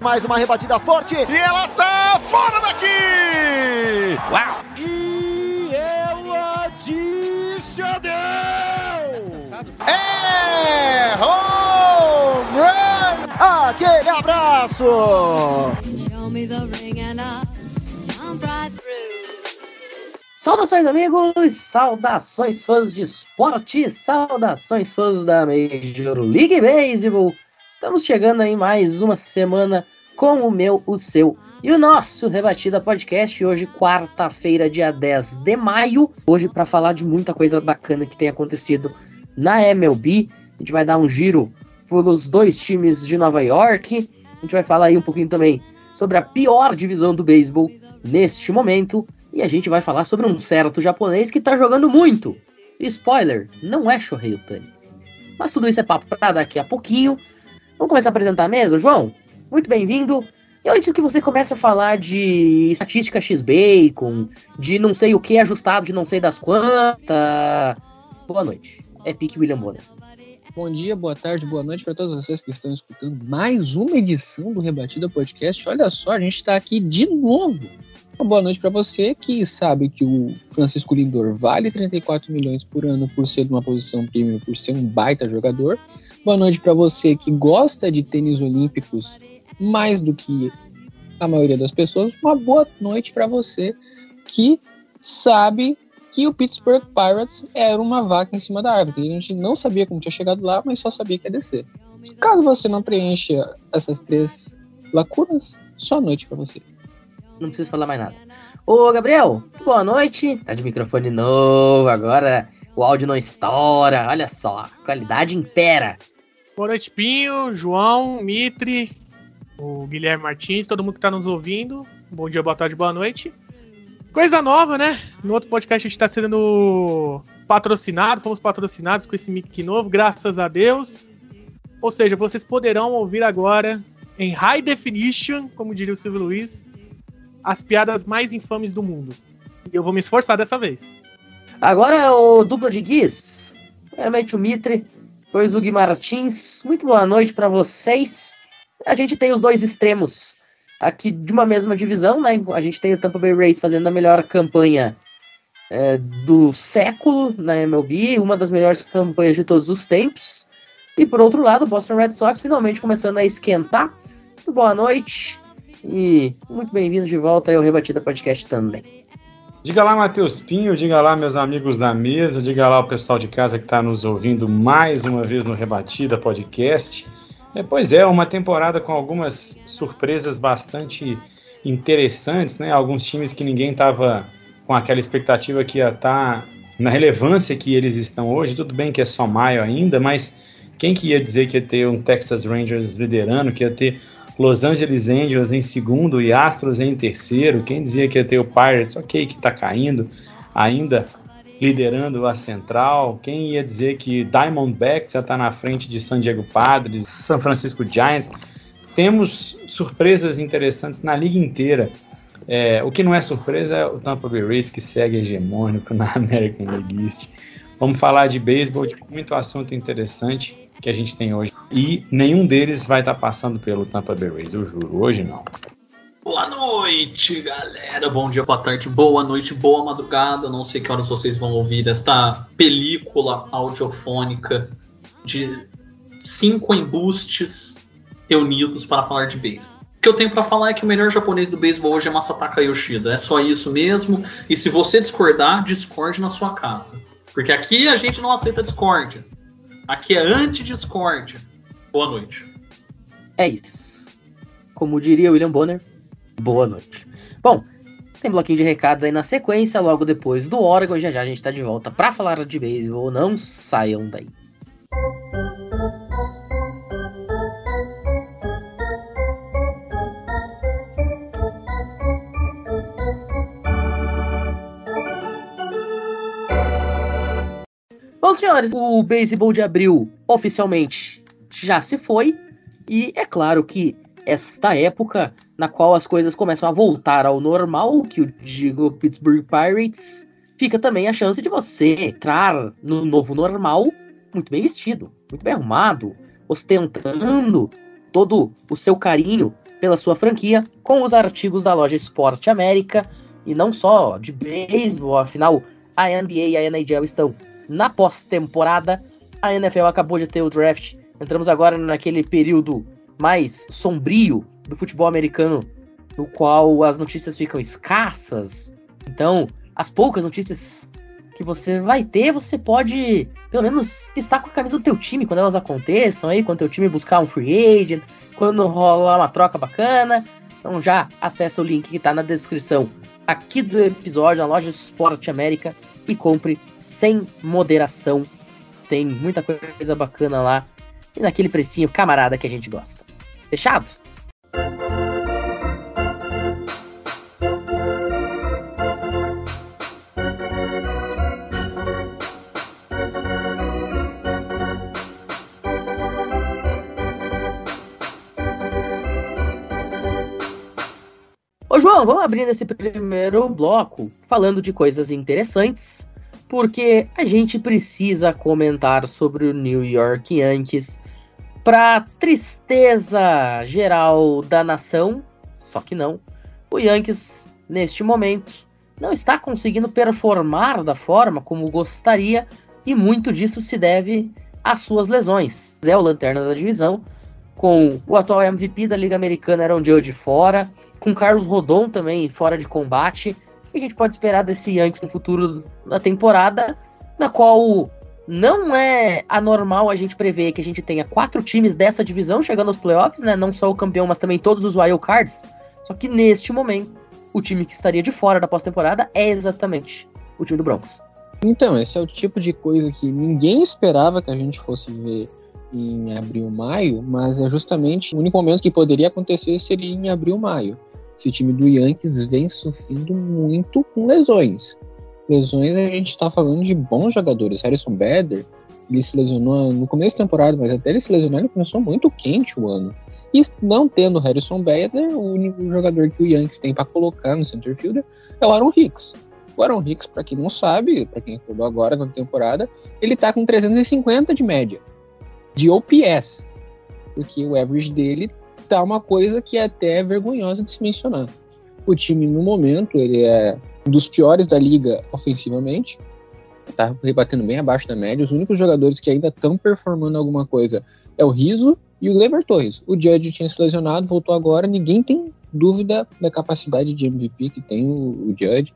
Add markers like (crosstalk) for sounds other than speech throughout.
Mais uma rebatida forte. E ela tá fora daqui! Uau! E ela disse adeus! É home run! Aquele abraço! Saudações, amigos! Saudações, fãs de esporte! Saudações, fãs da Major League Baseball! Estamos chegando aí mais uma semana com o meu, o seu e o nosso Rebatida Podcast. Hoje, quarta-feira, dia 10 de maio. Hoje, para falar de muita coisa bacana que tem acontecido na MLB. A gente vai dar um giro pelos dois times de Nova York. A gente vai falar aí um pouquinho também sobre a pior divisão do beisebol neste momento. E a gente vai falar sobre um certo japonês que tá jogando muito. Spoiler, não é Shohei Otani. Mas tudo isso é papo para daqui a pouquinho. Vamos começar a apresentar a mesa, João? Muito bem-vindo. E antes que você comece a falar de estatística X-Bacon, de não sei o que ajustado, de não sei das quantas. Boa noite. É Pique William Bonner. Bom dia, boa tarde, boa noite para todos vocês que estão escutando mais uma edição do Rebatida Podcast. Olha só, a gente está aqui de novo. Uma boa noite para você que sabe que o Francisco Lindor vale 34 milhões por ano por ser de uma posição premium, por ser um baita jogador. Boa noite para você que gosta de tênis olímpicos mais do que a maioria das pessoas. Uma boa noite para você que sabe que o Pittsburgh Pirates era uma vaca em cima da árvore. A gente não sabia como tinha chegado lá, mas só sabia que ia descer. Caso você não preencha essas três lacunas, só noite para você. Não preciso falar mais nada. Ô, Gabriel, boa noite. Tá de microfone novo agora. O áudio não estoura. Olha só, qualidade impera. Boa noite, Pinho, João, Mitre, o Guilherme Martins, todo mundo que tá nos ouvindo. Bom dia, boa tarde, boa noite. Coisa nova, né? No outro podcast a gente tá sendo patrocinado, fomos patrocinados com esse mic novo, graças a Deus. Ou seja, vocês poderão ouvir agora em high definition, como diria o Silvio Luiz, as piadas mais infames do mundo. E eu vou me esforçar dessa vez. Agora é o dupla de Guiz. Primeiramente o Mitre, depois o Gui Martins. Muito boa noite para vocês. A gente tem os dois extremos aqui de uma mesma divisão, né? A gente tem o Tampa Bay Rays fazendo a melhor campanha é, do século na MLB, uma das melhores campanhas de todos os tempos. E por outro lado, o Boston Red Sox finalmente começando a esquentar. Boa noite e muito bem-vindo de volta ao Rebatida Podcast também. Diga lá, Matheus Pinho, diga lá, meus amigos da mesa, diga lá o pessoal de casa que está nos ouvindo mais uma vez no Rebatida Podcast. É, pois é, uma temporada com algumas surpresas bastante interessantes, né? Alguns times que ninguém estava com aquela expectativa que ia estar tá na relevância que eles estão hoje. Tudo bem que é só maio ainda, mas quem que ia dizer que ia ter um Texas Rangers liderando, que ia ter Los Angeles Angels em segundo e Astros em terceiro? Quem dizia que ia ter o Pirates, ok, que está caindo, ainda liderando a central. Quem ia dizer que Diamondbacks já está na frente de San Diego Padres, San Francisco Giants? Temos surpresas interessantes na liga inteira. É, o que não é surpresa é o Tampa Bay Rays que segue hegemônico (laughs) na American League East. Vamos falar de beisebol, de muito assunto interessante que a gente tem hoje. E nenhum deles vai estar tá passando pelo Tampa Bay Rays, eu juro. Hoje não. Boa noite, galera. Bom dia, boa tarde, boa noite, boa madrugada. Não sei que horas vocês vão ouvir esta película audiofônica de cinco embustes reunidos para falar de beisebol. O que eu tenho para falar é que o melhor japonês do beisebol hoje é Masataka Yoshida. É só isso mesmo. E se você discordar, discorde na sua casa. Porque aqui a gente não aceita discórdia. Aqui é anti-discórdia. Boa noite. É isso. Como diria William Bonner, boa noite. Bom, tem bloquinho de recados aí na sequência, logo depois do Oregon. E já já a gente tá de volta para falar de beisebol. Não saiam daí. Bom, senhores, o beisebol de abril oficialmente já se foi. E é claro que esta época na qual as coisas começam a voltar ao normal, que o digo Pittsburgh Pirates, fica também a chance de você entrar no novo normal muito bem vestido, muito bem arrumado, ostentando todo o seu carinho pela sua franquia com os artigos da loja Esporte América e não só de beisebol, afinal a NBA e a NHL estão na pós-temporada. A NFL acabou de ter o draft. Entramos agora naquele período mais sombrio do futebol americano, no qual as notícias ficam escassas. Então, as poucas notícias que você vai ter, você pode, pelo menos, estar com a camisa do teu time quando elas aconteçam aí, quando teu time buscar um free agent, quando rolar uma troca bacana. Então já acessa o link que está na descrição aqui do episódio, na loja Esporte América, e compre sem moderação. Tem muita coisa bacana lá. E naquele precinho camarada que a gente gosta. Fechado? Ô João, vamos abrindo esse primeiro bloco falando de coisas interessantes, porque a gente precisa comentar sobre o New York Yankees para tristeza geral da nação, só que não. O Yankees neste momento não está conseguindo performar da forma como gostaria e muito disso se deve às suas lesões. É o lanterna da divisão, com o atual MVP da Liga Americana Aaron Judge fora, com Carlos Rodon também fora de combate. Que a gente pode esperar desse Yankees no futuro da temporada, na qual não é anormal a gente prever que a gente tenha quatro times dessa divisão chegando aos playoffs, né? Não só o campeão, mas também todos os wild cards. Só que neste momento, o time que estaria de fora da pós-temporada é exatamente o time do Broncos. Então, esse é o tipo de coisa que ninguém esperava que a gente fosse ver em abril, maio, mas é justamente o único momento que poderia acontecer seria em abril, maio o time do Yankees vem sofrendo muito com lesões. Lesões a gente está falando de bons jogadores. Harrison Bader, ele se lesionou no começo da temporada, mas até ele se lesionar, ele começou muito quente o ano. E não tendo Harrison Bader, o único jogador que o Yankees tem para colocar no center fielder é o Aaron Hicks. O Aaron Hicks, para quem não sabe, para quem acordou agora na temporada, ele tá com 350 de média de OPS, porque o average dele tá uma coisa que é até vergonhosa de se mencionar. O time, no momento, ele é um dos piores da liga ofensivamente, tá rebatendo bem abaixo da média. Os únicos jogadores que ainda estão performando alguma coisa é o Riso e o Lever Torres. O Judge tinha se lesionado, voltou agora, ninguém tem dúvida da capacidade de MVP que tem o, o Judge,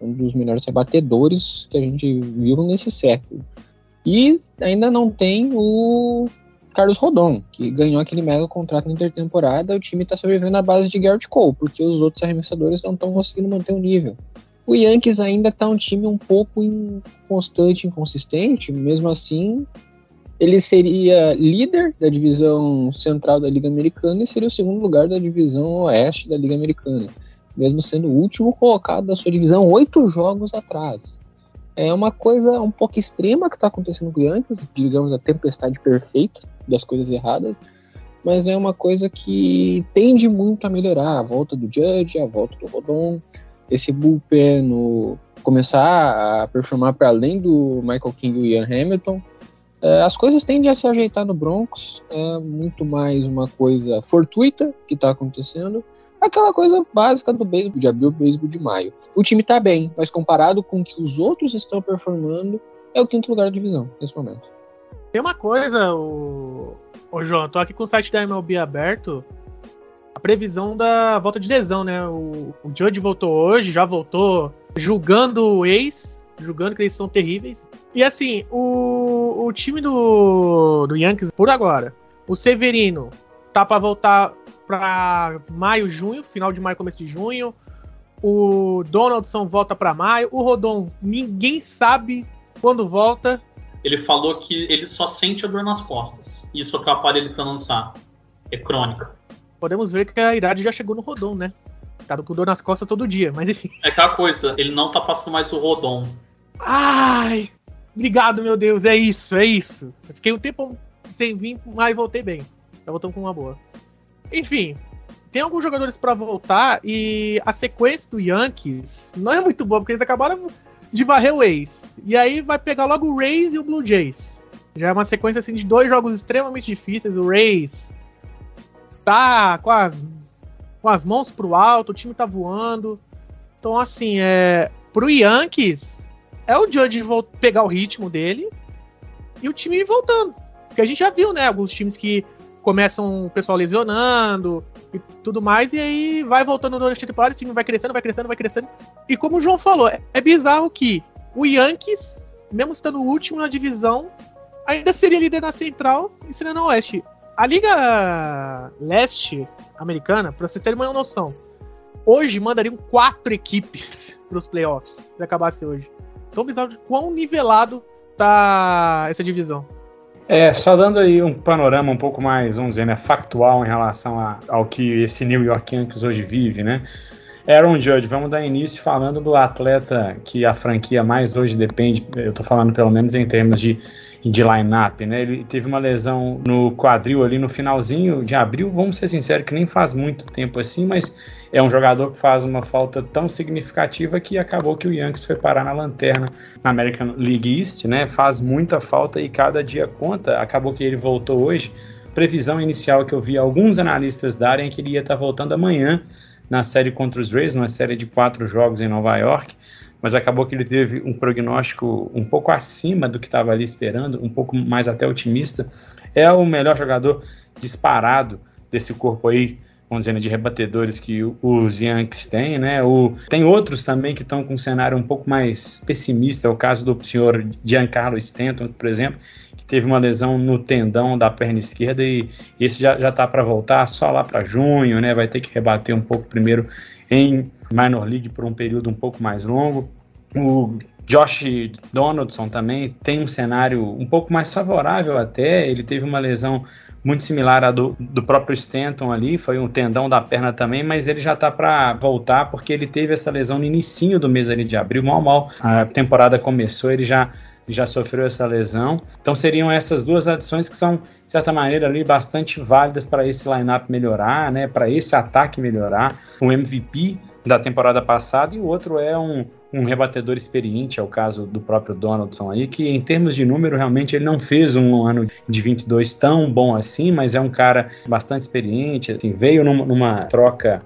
um dos melhores rebatedores que a gente viu nesse século. E ainda não tem o Carlos Rodon, que ganhou aquele mega contrato na intertemporada, o time está sobrevivendo à base de Garrett Cole, porque os outros arremessadores não estão conseguindo manter o nível. O Yankees ainda está um time um pouco inconstante, inconsistente, mesmo assim, ele seria líder da divisão central da Liga Americana e seria o segundo lugar da divisão oeste da Liga Americana, mesmo sendo o último colocado da sua divisão oito jogos atrás. É uma coisa um pouco extrema que está acontecendo com o Yankees, digamos a tempestade perfeita das coisas erradas, mas é uma coisa que tende muito a melhorar. A volta do Judge, a volta do Rodon, esse bullpen no, começar a performar para além do Michael King e Ian Hamilton. É, as coisas tendem a se ajeitar no Broncos, é muito mais uma coisa fortuita que está acontecendo aquela coisa básica do beisebol, de abril, beisebol de maio. O time tá bem, mas comparado com o que os outros estão performando, é o quinto lugar da divisão nesse momento. Tem uma coisa, o, o João, tô aqui com o site da MLB aberto. A previsão da volta de lesão, né? O, o Judge voltou hoje, já voltou julgando o ex, julgando que eles são terríveis. E assim, o, o time do, do Yankees, por agora, o Severino tá para voltar para maio, junho, final de maio, começo de junho. O Donaldson volta para maio. O Rodon, ninguém sabe quando volta. Ele falou que ele só sente a dor nas costas. Isso atrapalha ele para lançar. É crônica. Podemos ver que a idade já chegou no Rodon, né? Tá com dor nas costas todo dia, mas enfim. É aquela coisa, ele não tá passando mais o Rodon. Ai! Obrigado, meu Deus, é isso, é isso. Eu fiquei um tempo sem vir, mas voltei bem. Já voltamos com uma boa. Enfim, tem alguns jogadores para voltar e a sequência do Yankees não é muito boa, porque eles acabaram de varrer o Ace. E aí vai pegar logo o Rays e o Blue Jays. Já é uma sequência assim de dois jogos extremamente difíceis. O Rays tá com as com as mãos pro alto, o time tá voando. Então, assim, é. Pro Yankees, é o Judge pegar o ritmo dele e o time voltando. Porque a gente já viu, né? Alguns times que começam o pessoal lesionando e tudo mais, e aí vai voltando durante a temporada, o time vai crescendo, vai crescendo, vai crescendo. E como o João falou, é bizarro que o Yankees, mesmo estando o último na divisão, ainda seria líder na central e seria na oeste. A Liga Leste americana, pra vocês terem uma noção, hoje mandariam quatro equipes (laughs) para os playoffs se acabasse hoje. Então, bizarro de quão nivelado tá essa divisão. É, só dando aí um panorama um pouco mais, vamos dizer, né, factual em relação a, ao que esse New York Yankees hoje vive, né? Aaron Judge, vamos dar início falando do atleta que a franquia mais hoje depende, eu tô falando pelo menos em termos de de line-up, né? Ele teve uma lesão no quadril ali no finalzinho de abril, vamos ser sinceros que nem faz muito tempo assim, mas é um jogador que faz uma falta tão significativa que acabou que o Yankees foi parar na lanterna na American League East, né? Faz muita falta e cada dia conta. Acabou que ele voltou hoje. Previsão inicial que eu vi alguns analistas darem é que ele ia estar voltando amanhã na série contra os Rays, numa série de quatro jogos em Nova York mas acabou que ele teve um prognóstico um pouco acima do que estava ali esperando, um pouco mais até otimista. É o melhor jogador disparado desse corpo aí, vamos dizer, né, de rebatedores que os Yankees têm, né? O, tem outros também que estão com um cenário um pouco mais pessimista, é o caso do senhor Giancarlo Stanton, por exemplo, teve uma lesão no tendão da perna esquerda e esse já, já tá para voltar só lá para junho, né? Vai ter que rebater um pouco primeiro em minor league por um período um pouco mais longo. O Josh Donaldson também tem um cenário um pouco mais favorável até. Ele teve uma lesão muito similar à do, do próprio Stanton ali, foi um tendão da perna também, mas ele já tá para voltar porque ele teve essa lesão no início do mês ali de abril, mal mal. A temporada começou, ele já já sofreu essa lesão. Então seriam essas duas adições que são, de certa maneira, ali bastante válidas para esse lineup melhorar, né? Para esse ataque melhorar. Um MVP da temporada passada e o outro é um, um rebatedor experiente, é o caso do próprio Donaldson aí, que em termos de número realmente ele não fez um ano de 22 tão bom assim, mas é um cara bastante experiente, assim, veio numa, numa troca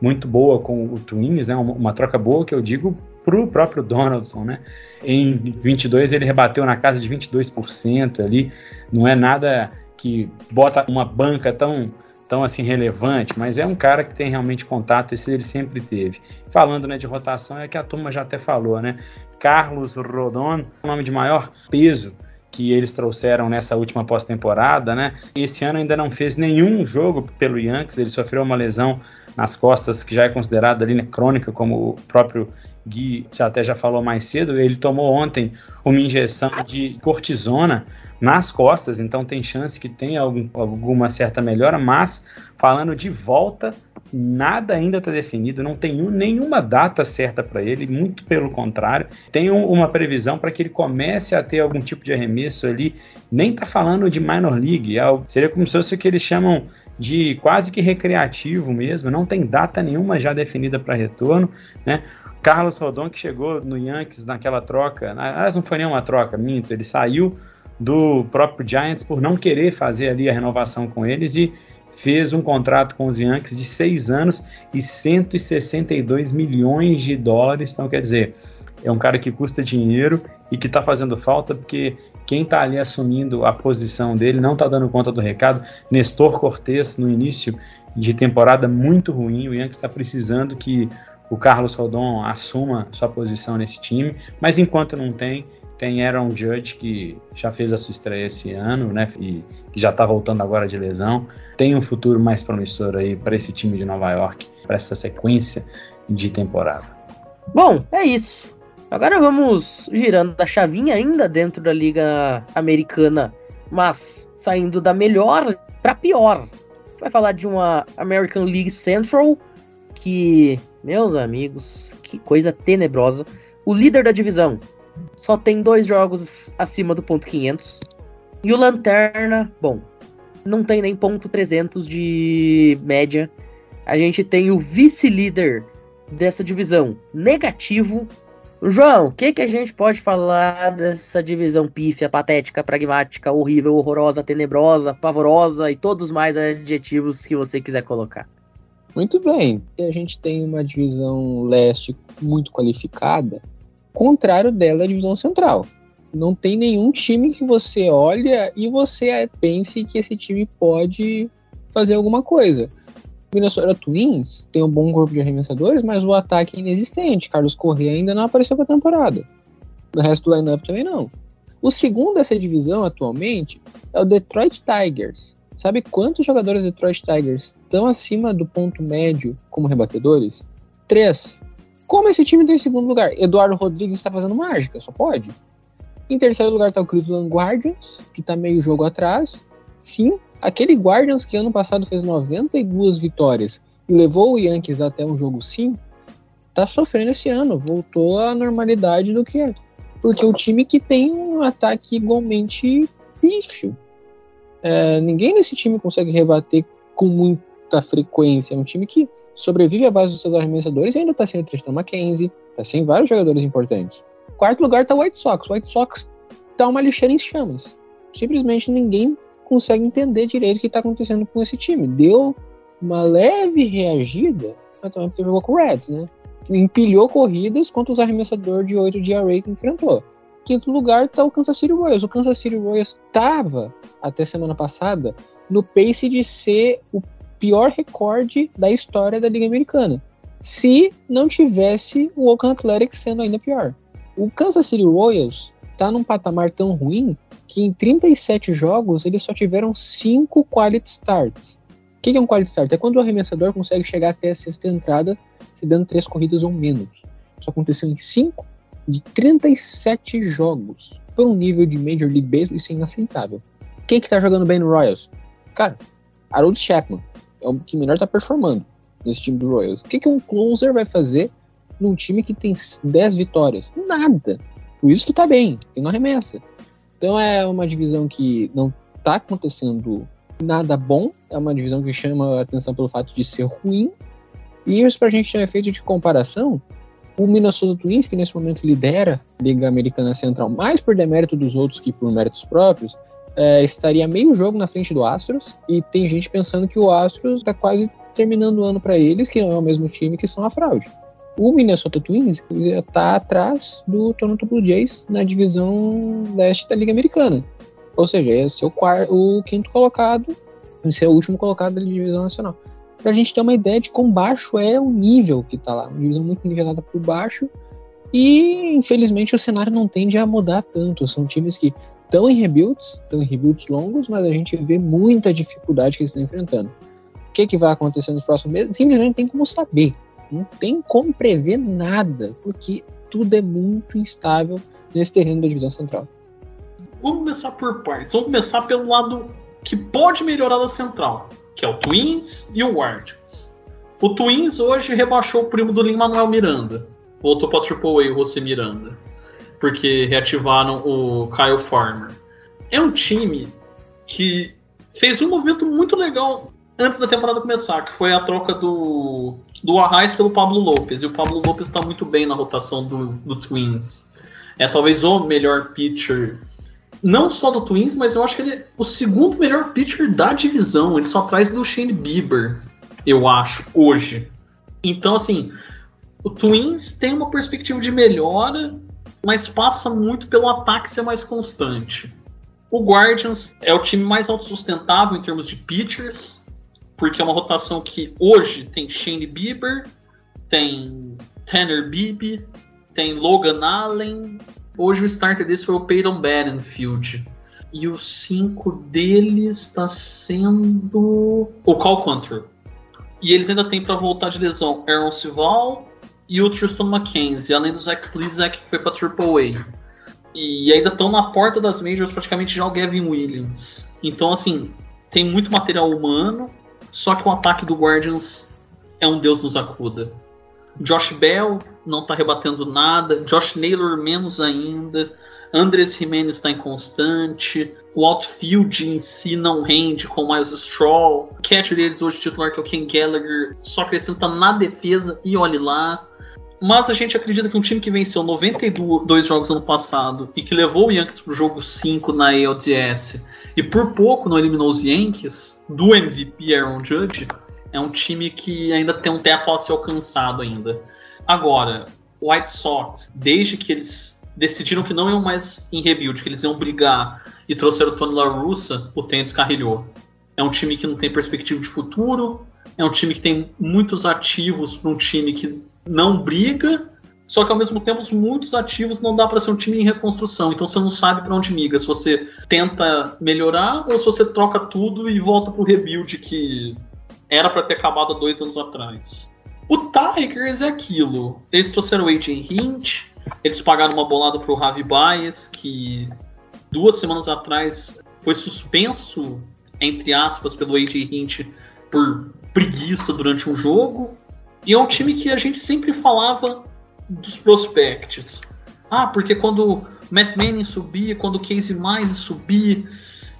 muito boa com o Twins, né, uma, uma troca boa que eu digo para o próprio Donaldson, né? Em 22 ele rebateu na casa de 22% ali, não é nada que bota uma banca tão tão assim relevante, mas é um cara que tem realmente contato, esse ele sempre teve. Falando né, de rotação, é que a turma já até falou, né? Carlos Rodon, nome de maior peso que eles trouxeram nessa última pós-temporada, né? Esse ano ainda não fez nenhum jogo pelo Yankees, ele sofreu uma lesão nas costas que já é considerada ali né, crônica, como o próprio Gui até já falou mais cedo. Ele tomou ontem uma injeção de cortisona nas costas, então tem chance que tenha algum, alguma certa melhora, mas falando de volta, nada ainda está definido, não tem um, nenhuma data certa para ele, muito pelo contrário, tem um, uma previsão para que ele comece a ter algum tipo de arremesso ali, nem está falando de minor league, é, seria como se fosse o que eles chamam de quase que recreativo mesmo, não tem data nenhuma já definida para retorno, né? Carlos Rodon que chegou no Yankees naquela troca, aliás não foi nenhuma troca, minto, ele saiu do próprio Giants por não querer fazer ali a renovação com eles e fez um contrato com os Yankees de seis anos e 162 milhões de dólares. Então, quer dizer, é um cara que custa dinheiro e que está fazendo falta porque quem está ali assumindo a posição dele não está dando conta do recado. Nestor Cortes, no início de temporada, muito ruim. O Yankees está precisando que o Carlos Rodon assuma sua posição nesse time, mas enquanto não tem, tem Aaron Judge, que já fez a sua estreia esse ano, né? E que já tá voltando agora de lesão. Tem um futuro mais promissor aí para esse time de Nova York, para essa sequência de temporada. Bom, é isso. Agora vamos girando a chavinha ainda dentro da Liga Americana, mas saindo da melhor para pior. Vai falar de uma American League Central que, meus amigos, que coisa tenebrosa. O líder da divisão, só tem dois jogos acima do ponto 500. E o Lanterna, bom, não tem nem ponto 300 de média. A gente tem o vice-líder dessa divisão negativo. João, o que, que a gente pode falar dessa divisão pífia, patética, pragmática, horrível, horrorosa, tenebrosa, pavorosa e todos mais adjetivos que você quiser colocar? Muito bem. A gente tem uma divisão leste muito qualificada, contrário dela é a divisão central. Não tem nenhum time que você olha e você pense que esse time pode fazer alguma coisa. O Minnesota Twins tem um bom corpo de arremessadores, mas o ataque é inexistente. Carlos Correa ainda não apareceu para temporada. O resto do lineup também não. O segundo dessa divisão atualmente é o Detroit Tigers. Sabe quantos jogadores do Detroit Tigers estão acima do ponto médio como rebatedores? Três. Como esse time está em segundo lugar? Eduardo Rodrigues está fazendo mágica, só pode. Em terceiro lugar está o Cleveland Guardians, que está meio jogo atrás. Sim, aquele Guardians que ano passado fez 92 vitórias e levou o Yankees até um jogo sim, está sofrendo esse ano. Voltou à normalidade do que é. Porque o time que tem um ataque igualmente pífio. É, ninguém nesse time consegue rebater com muita frequência. É um time que sobrevive à base dos seus arremessadores e ainda está sem o Tristan McKenzie, está sem vários jogadores importantes. Quarto lugar está o White Sox. O White Sox está uma lixeira em chamas. Simplesmente ninguém consegue entender direito o que está acontecendo com esse time. Deu uma leve reagida, mas também porque jogou com o Reds, né? Empilhou corridas contra os arremessadores de 8 de array que enfrentou. Quinto lugar está o Kansas City Royals. O Kansas City Royals estava, até semana passada, no pace de ser o pior recorde da história da Liga Americana. Se não tivesse o Oakland Athletics sendo ainda pior. O Kansas City Royals está num patamar tão ruim que em 37 jogos eles só tiveram 5 quality starts. O que é um quality start? É quando o arremessador consegue chegar até a sexta entrada se dando 3 corridas ou menos. Isso aconteceu em 5 de 37 jogos. Foi um nível de Major League Baseball isso é inaceitável. Quem que tá jogando bem no Royals? Cara, Harold Chapman é o que melhor tá performando nesse time do Royals. O que, que um closer vai fazer num time que tem 10 vitórias? Nada. Por isso que tá bem, que não arremessa. Então é uma divisão que não tá acontecendo nada bom, é uma divisão que chama a atenção pelo fato de ser ruim. E isso pra gente ter um efeito de comparação, o Minnesota Twins, que nesse momento lidera a Liga Americana Central, mais por demérito dos outros que por méritos próprios, é, estaria meio jogo na frente do Astros. E tem gente pensando que o Astros está quase terminando o ano para eles, que não é o mesmo time que são a fraude. O Minnesota Twins está atrás do Toronto Blue Jays na divisão leste da Liga Americana. Ou seja, é o, quarto, o quinto colocado, esse é o último colocado da divisão nacional. Para a gente ter uma ideia de quão baixo é o nível que está lá. Uma divisão muito nivelada por baixo. E, infelizmente, o cenário não tende a mudar tanto. São times que estão em rebuilds, estão em rebuilds longos, mas a gente vê muita dificuldade que eles estão enfrentando. O que, que vai acontecer nos próximos meses? Simplesmente tem como saber. Não tem como prever nada, porque tudo é muito instável nesse terreno da divisão central. Vamos começar por partes. Vamos começar pelo lado que pode melhorar da central, que é o Twins e o Guardians. O Twins hoje rebaixou o primo do Lin Manuel Miranda. Voltou para Triple A José Miranda. Porque reativaram o Kyle Farmer. É um time que fez um movimento muito legal antes da temporada começar, que foi a troca do, do Arraes pelo Pablo Lopes. E o Pablo Lopes está muito bem na rotação do, do Twins. É talvez o melhor pitcher, não só do Twins, mas eu acho que ele é o segundo melhor pitcher da divisão. Ele só atrás do Shane Bieber, eu acho, hoje. Então, assim, o Twins tem uma perspectiva de melhora, mas passa muito pelo ataque ser mais constante. O Guardians é o time mais autossustentável em termos de pitchers, porque é uma rotação que hoje tem Shane Bieber, tem Tanner Bibby, tem Logan Allen. Hoje o starter desse foi o Peyton Badenfield. E o 5 deles está sendo o Cal Control. E eles ainda têm para voltar de lesão Aaron Sival e o Tristan McKenzie, além do Zach Plizek que foi para Triple A. E ainda estão na porta das majors praticamente já o Gavin Williams. Então, assim, tem muito material humano, só que o ataque do Guardians é um Deus nos acuda. Josh Bell não tá rebatendo nada, Josh Naylor menos ainda, Andres Jimenez está inconstante, o outfield em si não rende com Miles Straw, o catcher deles hoje titular que é o Ken Gallagher só acrescenta na defesa e olhe lá. Mas a gente acredita que um time que venceu 92 jogos ano passado e que levou o Yankees pro jogo 5 na ALDS e por pouco não eliminou os Yankees do MVP Aaron Judge, É um time que ainda tem um teto a ser alcançado ainda. Agora, White Sox, desde que eles decidiram que não iam mais em rebuild, que eles iam brigar e trouxeram o Tony La Russa, o tempo descarrilhou. É um time que não tem perspectiva de futuro, é um time que tem muitos ativos para um time que não briga, só que ao mesmo tempo muitos ativos não dá para ser um time em reconstrução. Então você não sabe para onde migra, se você tenta melhorar ou se você troca tudo e volta pro rebuild que era para ter acabado há dois anos atrás. O Tigers é aquilo. Eles trouxeram o AJ Hint, eles pagaram uma bolada pro Javi Baez, que duas semanas atrás foi suspenso, entre aspas, pelo AJ Hint por preguiça durante um jogo. E é um time que a gente sempre falava dos prospects. Ah, porque quando Matt Manning subir, quando Casey Mize subir,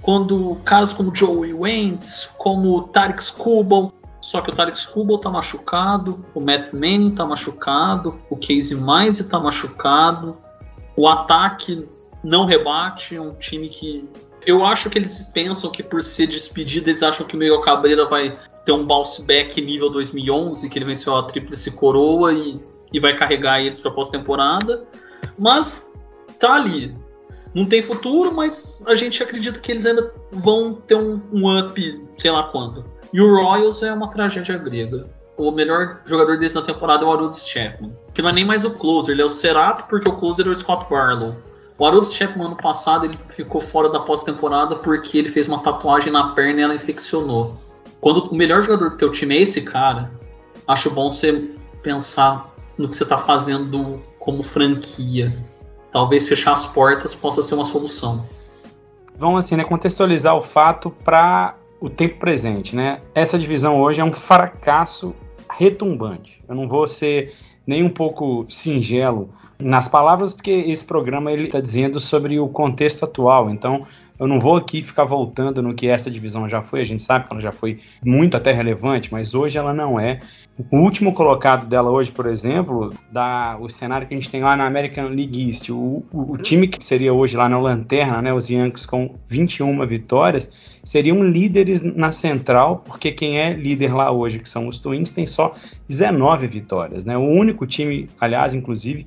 quando casos como Joey Wentz, como Tarek Skubal, só que o Tarek Skubal tá machucado, o Matt Manning tá machucado, o Casey Mize tá machucado, o ataque não rebate, é um time que eu acho que eles pensam que por ser despedido, eles acham que o Miguel Cabreira vai ter um bounce back nível 2011, que ele venceu a tríplice coroa e, e vai carregar eles para pós-temporada. Mas tá ali. Não tem futuro, mas a gente acredita que eles ainda vão ter um, um up, sei lá quando. E o Royals é uma tragédia grega. O melhor jogador deles na temporada é o Aruldis Chapman. Que não é nem mais o closer, ele é o Serato, porque o closer é o Scott Barlow. O Aruldis Chapman ano passado ele ficou fora da pós-temporada porque ele fez uma tatuagem na perna e ela infeccionou. Quando o melhor jogador do teu time é esse cara, acho bom você pensar no que você está fazendo como franquia. Talvez fechar as portas possa ser uma solução. Vamos assim, né, contextualizar o fato para o tempo presente, né? Essa divisão hoje é um fracasso retumbante. Eu não vou ser nem um pouco singelo nas palavras, porque esse programa ele está dizendo sobre o contexto atual. Então, eu não vou aqui ficar voltando no que essa divisão já foi, a gente sabe que ela já foi muito até relevante, mas hoje ela não é. O último colocado dela hoje, por exemplo, da, o cenário que a gente tem lá na American League East, o, o, o time que seria hoje lá na Lanterna, né, os Yankees com 21 vitórias, seriam líderes na central, porque quem é líder lá hoje, que são os Twins, tem só 19 vitórias. Né? O único time, aliás, inclusive,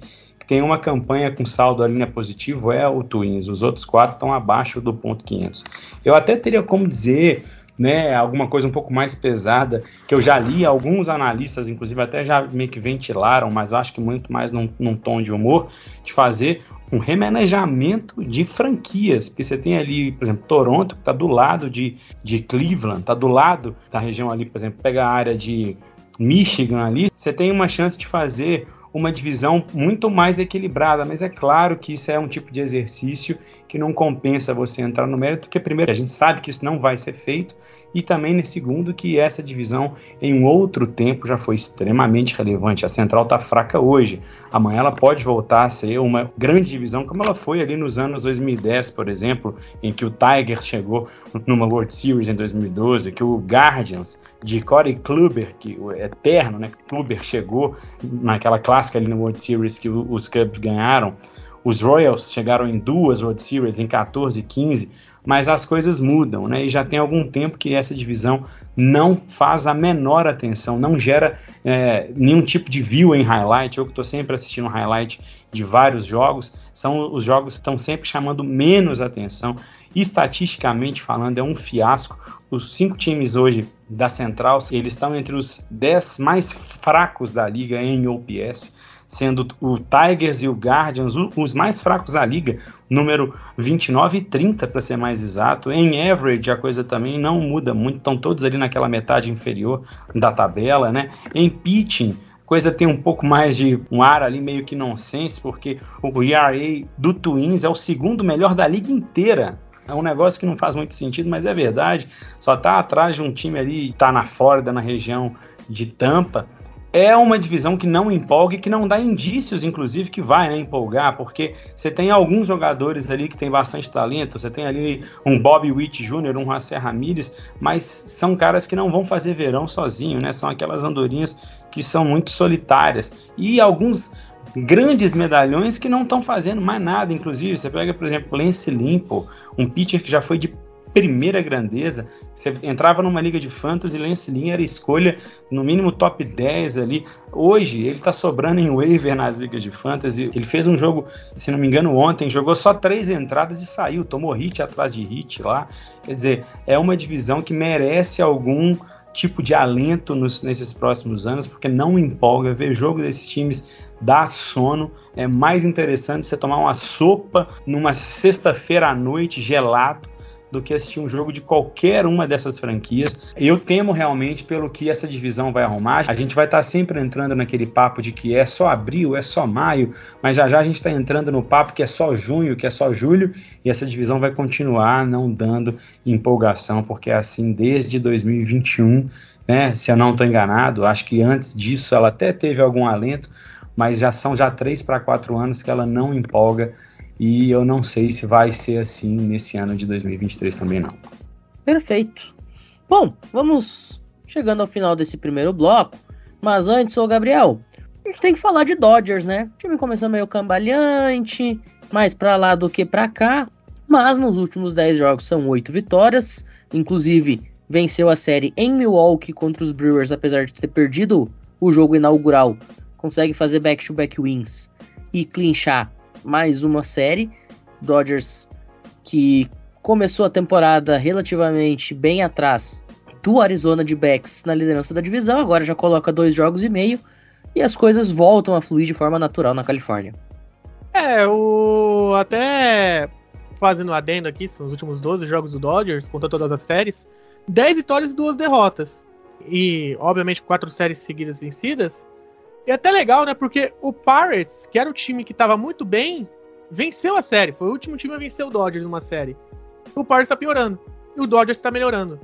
tem uma campanha com saldo ali linha positivo é o Twins, os outros quatro estão abaixo do ponto 500. Eu até teria como dizer, né, alguma coisa um pouco mais pesada, que eu já li, alguns analistas, inclusive, até já meio que ventilaram, mas acho que muito mais num, num tom de humor, de fazer um remanejamento de franquias, porque você tem ali, por exemplo, Toronto, que está do lado de, de Cleveland, está do lado da região ali, por exemplo, pega a área de Michigan ali, você tem uma chance de fazer uma divisão muito mais equilibrada, mas é claro que isso é um tipo de exercício que não compensa você entrar no mérito, porque primeiro a gente sabe que isso não vai ser feito, e também no segundo que essa divisão em um outro tempo já foi extremamente relevante. A Central está fraca hoje, amanhã ela pode voltar a ser uma grande divisão como ela foi ali nos anos 2010, por exemplo, em que o Tiger chegou numa World Series em 2012, que o Guardians de Corey Kluber, que o eterno, né, Kluber chegou naquela clássica ali no World Series que os Cubs ganharam. Os Royals chegaram em duas World Series em 14 e 15 mas as coisas mudam, né? E já tem algum tempo que essa divisão não faz a menor atenção, não gera é, nenhum tipo de view em highlight. Eu que estou sempre assistindo highlight de vários jogos, são os jogos que estão sempre chamando menos atenção. Estatisticamente falando, é um fiasco. Os cinco times hoje da Central, eles estão entre os dez mais fracos da liga em OPS sendo o Tigers e o Guardians os mais fracos da liga, número 29 e 30 para ser mais exato. Em average a coisa também não muda muito, estão todos ali naquela metade inferior da tabela, né? Em pitching, coisa tem um pouco mais de um ar ali meio que nonsense, porque o ERA do Twins é o segundo melhor da liga inteira. É um negócio que não faz muito sentido, mas é verdade. Só tá atrás de um time ali, tá na Flórida, na região de Tampa, é uma divisão que não empolga e que não dá indícios, inclusive, que vai né, empolgar, porque você tem alguns jogadores ali que tem bastante talento, você tem ali um Bob Witt Jr., um José Ramírez, mas são caras que não vão fazer verão sozinho, né? São aquelas andorinhas que são muito solitárias. E alguns grandes medalhões que não estão fazendo mais nada, inclusive. Você pega, por exemplo, Lance Limpo, um pitcher que já foi de primeira grandeza. Você entrava numa liga de fantasy, Lance Lynn era escolha no mínimo top 10 ali. Hoje ele tá sobrando em waiver nas ligas de fantasy. Ele fez um jogo, se não me engano, ontem, jogou só três entradas e saiu, tomou hit atrás de hit lá. Quer dizer, é uma divisão que merece algum tipo de alento nos, nesses próximos anos, porque não empolga ver jogo desses times dá sono. É mais interessante você tomar uma sopa numa sexta-feira à noite gelado do que assistir um jogo de qualquer uma dessas franquias. Eu temo realmente pelo que essa divisão vai arrumar. A gente vai estar sempre entrando naquele papo de que é só abril, é só maio, mas já já a gente está entrando no papo que é só junho, que é só julho, e essa divisão vai continuar não dando empolgação, porque é assim desde 2021. Né? Se eu não estou enganado, acho que antes disso ela até teve algum alento, mas já são já três para quatro anos que ela não empolga e eu não sei se vai ser assim nesse ano de 2023 também não. Perfeito. Bom, vamos chegando ao final desse primeiro bloco, mas antes, ô Gabriel, a gente tem que falar de Dodgers, né? O time começou meio cambaleante, mais para lá do que para cá, mas nos últimos 10 jogos são 8 vitórias, inclusive venceu a série em Milwaukee contra os Brewers, apesar de ter perdido o jogo inaugural consegue fazer back-to-back wins e clinchar mais uma série. Dodgers que começou a temporada relativamente bem atrás do Arizona de backs na liderança da divisão, agora já coloca dois jogos e meio e as coisas voltam a fluir de forma natural na Califórnia. É, o até fazendo adendo aqui, são os últimos 12 jogos do Dodgers, contra todas as séries, 10 vitórias e duas derrotas. E, obviamente, quatro séries seguidas vencidas. E até legal, né? Porque o Pirates, que era o time que tava muito bem, venceu a série. Foi o último time a vencer o Dodgers numa série. O Pirates tá piorando. E o Dodgers tá melhorando.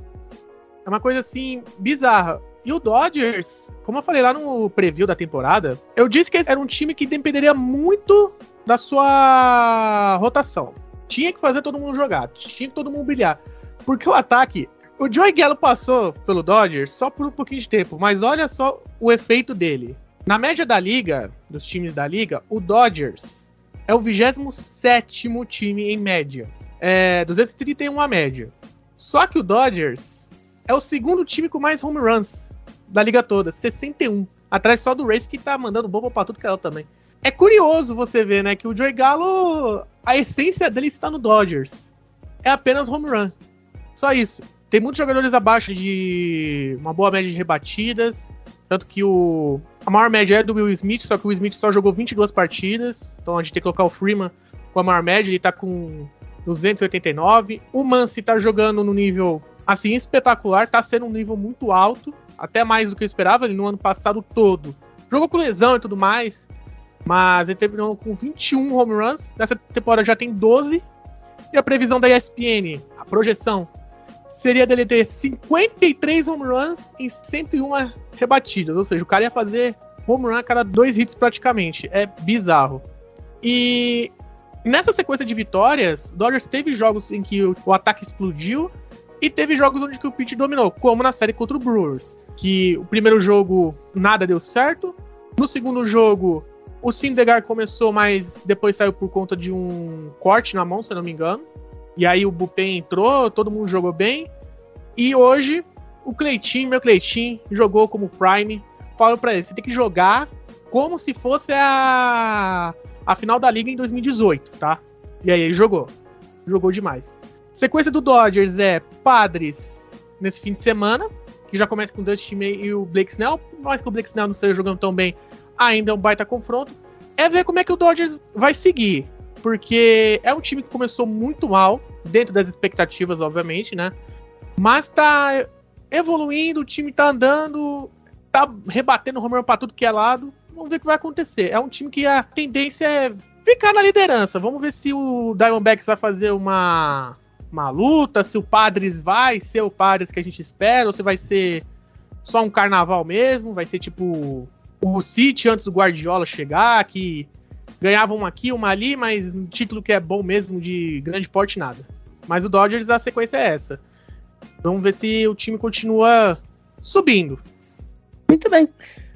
É uma coisa assim, bizarra. E o Dodgers, como eu falei lá no preview da temporada, eu disse que era um time que dependeria muito da sua rotação. Tinha que fazer todo mundo jogar, tinha que todo mundo brilhar. Porque o ataque. O Joey Gallo passou pelo Dodgers só por um pouquinho de tempo, mas olha só o efeito dele. Na média da liga, dos times da liga, o Dodgers é o 27 time em média. É 231 a média. Só que o Dodgers é o segundo time com mais home runs da liga toda, 61. Atrás só do Race que tá mandando bomba pra tudo que é também. É curioso você ver, né, que o Joey Gallo, a essência dele está no Dodgers. É apenas home run. Só isso. Tem muitos jogadores abaixo de uma boa média de rebatidas. Tanto que o. A maior média é do Will Smith, só que o Will Smith só jogou 22 partidas. Então a gente tem que colocar o Freeman com a maior média, ele tá com 289. O Mance tá jogando no nível, assim, espetacular, tá sendo um nível muito alto, até mais do que eu esperava, ele no ano passado todo. Jogou com lesão e tudo mais, mas ele terminou com 21 home runs. Nessa temporada já tem 12. E a previsão da ESPN, a projeção, seria dele ter 53 home runs em 101 rebatidas. Ou seja, o cara ia fazer home run a cada dois hits praticamente. É bizarro. E nessa sequência de vitórias, o Dodgers teve jogos em que o, ataque explodiu e teve jogos onde o pitch dominou, como na série contra o Brewers, que o primeiro jogo nada deu certo, no segundo jogo o Syndergaard começou, mas depois saiu por conta de um corte na mão, se não me engano. E aí o Bupen entrou, todo mundo jogou bem. E hoje o Cleitinho, meu Cleitinho, jogou como Prime. Falo pra ele, você tem que jogar como se fosse a, a final da liga em 2018, tá? E aí ele jogou. Jogou demais. Sequência do Dodgers é Padres nesse fim de semana, que já começa com o Dusty May e o Blake Snell. Mais que o Blake Snell não esteja jogando tão bem, ainda é um baita confronto. É ver como é que o Dodgers vai seguir. Porque é um time que começou muito mal, dentro das expectativas, obviamente, né? Mas tá evoluindo, o time tá andando, tá rebatendo o Romero pra tudo que é lado. Vamos ver o que vai acontecer. É um time que a tendência é ficar na liderança. Vamos ver se o Diamondbacks vai fazer uma, uma luta, se o Padres vai ser o Padres que a gente espera, ou se vai ser só um carnaval mesmo, vai ser tipo o City antes do Guardiola chegar, que ganhava uma aqui, uma ali, mas um título que é bom mesmo de grande porte nada. Mas o Dodgers a sequência é essa. Vamos ver se o time continua subindo. Muito bem.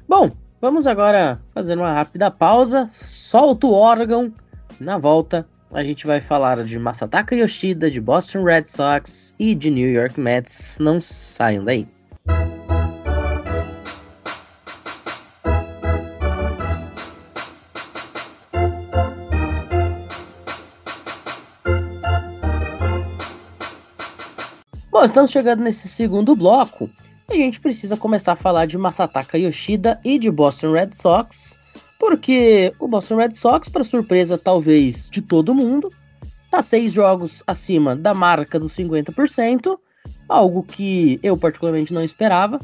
Bom, vamos agora fazer uma rápida pausa. Solta o órgão. Na volta, a gente vai falar de Masataka Yoshida, de Boston Red Sox e de New York Mets. Não saiam daí. Bom, estamos chegando nesse segundo bloco a gente precisa começar a falar de Masataka Yoshida e de Boston Red Sox, porque o Boston Red Sox, para surpresa talvez de todo mundo, tá seis jogos acima da marca dos 50%, algo que eu particularmente não esperava.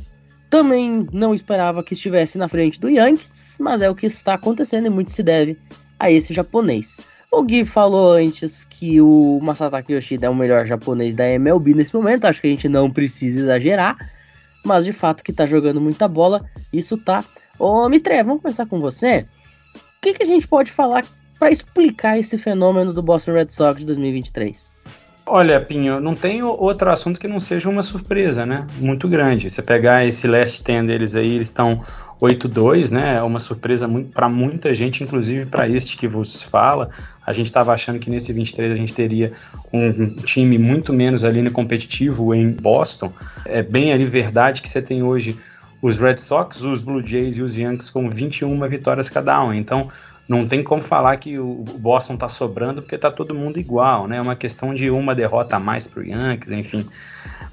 Também não esperava que estivesse na frente do Yankees, mas é o que está acontecendo e muito se deve a esse japonês. O Gui falou antes que o Masataka Yoshida é o melhor japonês da MLB nesse momento, acho que a gente não precisa exagerar, mas de fato que tá jogando muita bola, isso tá. Ô Mitre, vamos começar com você. O que, que a gente pode falar para explicar esse fenômeno do Boston Red Sox de 2023? Olha, Pinho, não tem outro assunto que não seja uma surpresa, né? Muito grande. Você pegar esse last 10 deles aí, eles estão 8-2, né? É uma surpresa para muita gente, inclusive para este que vos fala. A gente estava achando que nesse 23 a gente teria um, um time muito menos ali no competitivo em Boston. É bem ali verdade que você tem hoje os Red Sox, os Blue Jays e os Yankees com 21 vitórias cada um. Então, não tem como falar que o Boston está sobrando porque está todo mundo igual, né? É uma questão de uma derrota a mais para o Yankees, enfim.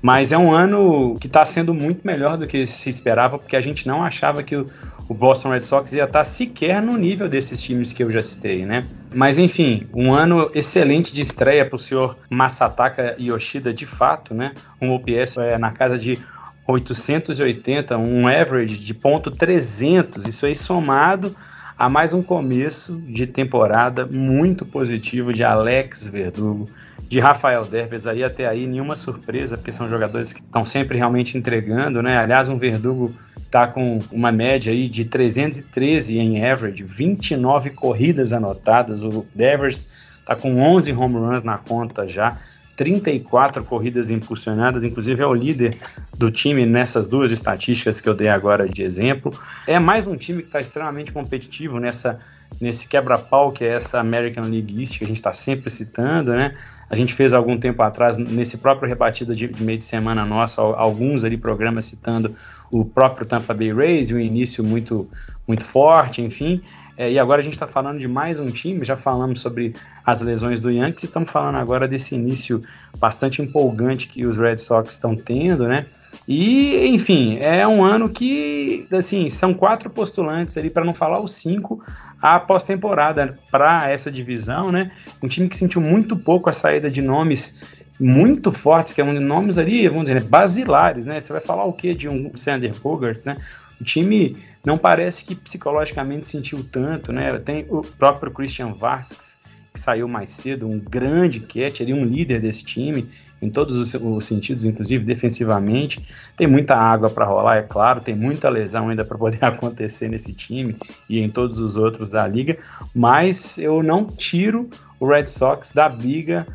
Mas é um ano que está sendo muito melhor do que se esperava, porque a gente não achava que o, Boston Red Sox ia estar tá sequer no nível desses times que eu já citei, né? Mas enfim, um ano excelente de estreia para o senhor Masataka Yoshida, de fato, né? Um OPS é, na casa de 880, um average de ponto 300, isso aí somado a mais um começo de temporada muito positivo de Alex Verdugo, de Rafael Derbes aí até aí nenhuma surpresa, porque são jogadores que estão sempre realmente entregando, né? Aliás, um Verdugo está com uma média aí de 313 em average, 29 corridas anotadas, o Devers está com 11 home runs na conta já. 34 corridas impulsionadas, inclusive é o líder do time nessas duas estatísticas que eu dei agora de exemplo. É mais um time que está extremamente competitivo nessa nesse quebra-pau que é essa American League East que a gente está sempre citando, né? A gente fez algum tempo atrás, nesse próprio rebatida de, de meio de semana nossa, alguns ali programas citando o próprio Tampa Bay Rays e um início muito, muito forte, enfim. É, e agora a gente está falando de mais um time, já falamos sobre as lesões do Yankees e estamos falando agora desse início bastante empolgante que os Red Sox estão tendo, né? E, enfim, é um ano que, assim, são quatro postulantes ali, para não falar os cinco, a pós-temporada para essa divisão, né? Um time que sentiu muito pouco a saída de nomes muito fortes, que é um nomes ali, vamos dizer, basilares, né? Você vai falar o que de um Sander Bogarts, né? O time não parece que psicologicamente sentiu tanto, né? Tem o próprio Christian Vasquez, que saiu mais cedo, um grande catcher e um líder desse time, em todos os, os sentidos, inclusive defensivamente. Tem muita água para rolar, é claro, tem muita lesão ainda para poder (laughs) acontecer nesse time e em todos os outros da liga, mas eu não tiro o Red Sox da briga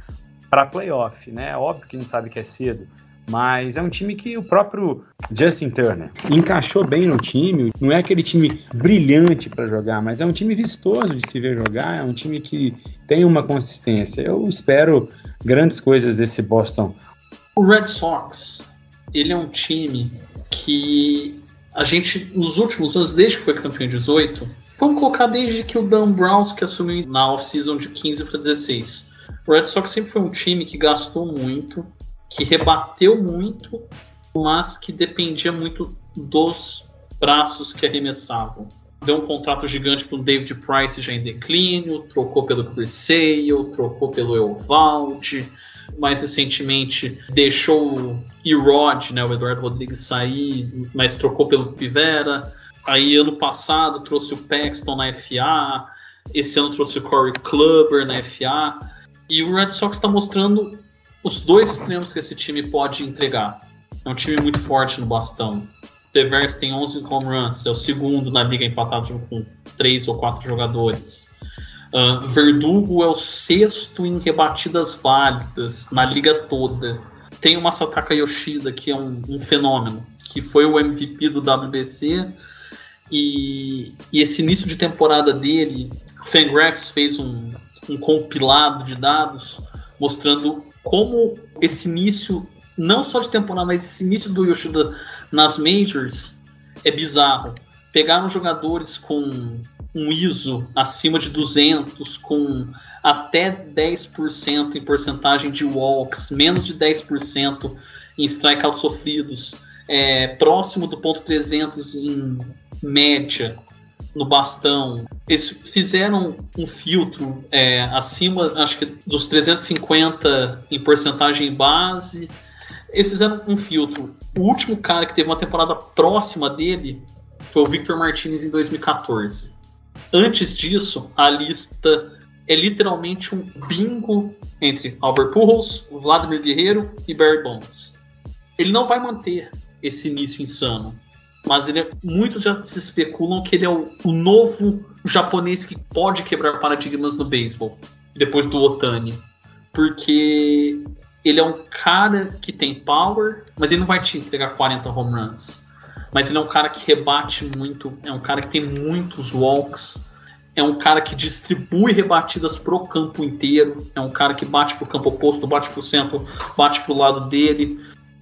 para playoff, né? Óbvio que gente sabe que é cedo, mas é um time que o próprio Justin Turner encaixou bem no time. Não é aquele time brilhante para jogar, mas é um time vistoso de se ver jogar. É um time que tem uma consistência. Eu espero grandes coisas desse Boston. O Red Sox, ele é um time que a gente, nos últimos anos, desde que foi campeão em 18, vamos colocar desde que o Dan Browns que assumiu na off-season de 15 para 16. O Red Sox sempre foi um time que gastou muito, que rebateu muito, mas que dependia muito dos braços que arremessavam. Deu um contrato gigante para o David Price já em declínio, trocou pelo Chris Sale, trocou pelo Eovaldi, mais recentemente deixou o Erod, né, o Eduardo Rodrigues sair, mas trocou pelo Pivera. Aí ano passado trouxe o Paxton na FA, esse ano trouxe o Corey Clubber na FA. E o Red Sox está mostrando os dois extremos que esse time pode entregar. É um time muito forte no bastão. Devers tem 11 home runs, é o segundo na liga empatado com três ou quatro jogadores. Uh, Verdugo é o sexto em rebatidas válidas na liga toda. Tem o Masataka Yoshida, que é um, um fenômeno, que foi o MVP do WBC. E, e, esse início de temporada dele, o Fangraphs fez um, um compilado de dados mostrando como esse início, não só de temporada, mas esse início do Yoshida nas Majors é bizarro. Pegaram jogadores com um ISO acima de 200, com até 10% em porcentagem de walks, menos de 10% em strikeouts sofridos, é, próximo do ponto 300 em média no bastão. Eles fizeram um filtro é, acima, acho que dos 350 em porcentagem base. Eles fizeram um filtro. O último cara que teve uma temporada próxima dele foi o Victor Martinez em 2014. Antes disso, a lista é literalmente um bingo entre Albert Pujols, Vladimir Guerreiro e Barry Bonds. Ele não vai manter esse início insano, mas ele é, muitos já se especulam que ele é o, o novo japonês que pode quebrar paradigmas no beisebol depois do Otani, porque ele é um cara que tem power, mas ele não vai te entregar 40 home runs. Mas ele é um cara que rebate muito, é um cara que tem muitos walks, é um cara que distribui rebatidas pro campo inteiro, é um cara que bate pro campo oposto, bate pro centro, bate pro lado dele,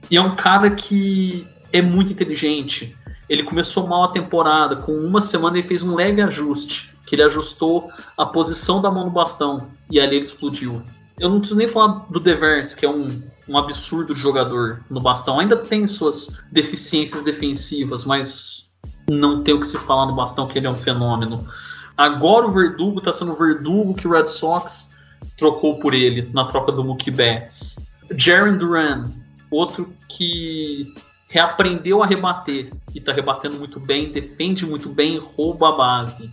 e é um cara que é muito inteligente. Ele começou mal a temporada, com uma semana ele fez um leve ajuste, que ele ajustou a posição da mão no bastão, e ali ele explodiu. Eu não preciso nem falar do Devers, que é um um absurdo jogador no bastão. Ainda tem suas deficiências defensivas, mas não tem o que se falar no bastão que ele é um fenômeno. Agora o Verdugo está sendo o Verdugo que o Red Sox trocou por ele na troca do Mookie Betts. Jaren Duran, outro que reaprendeu a rebater e está rebatendo muito bem, defende muito bem, rouba a base.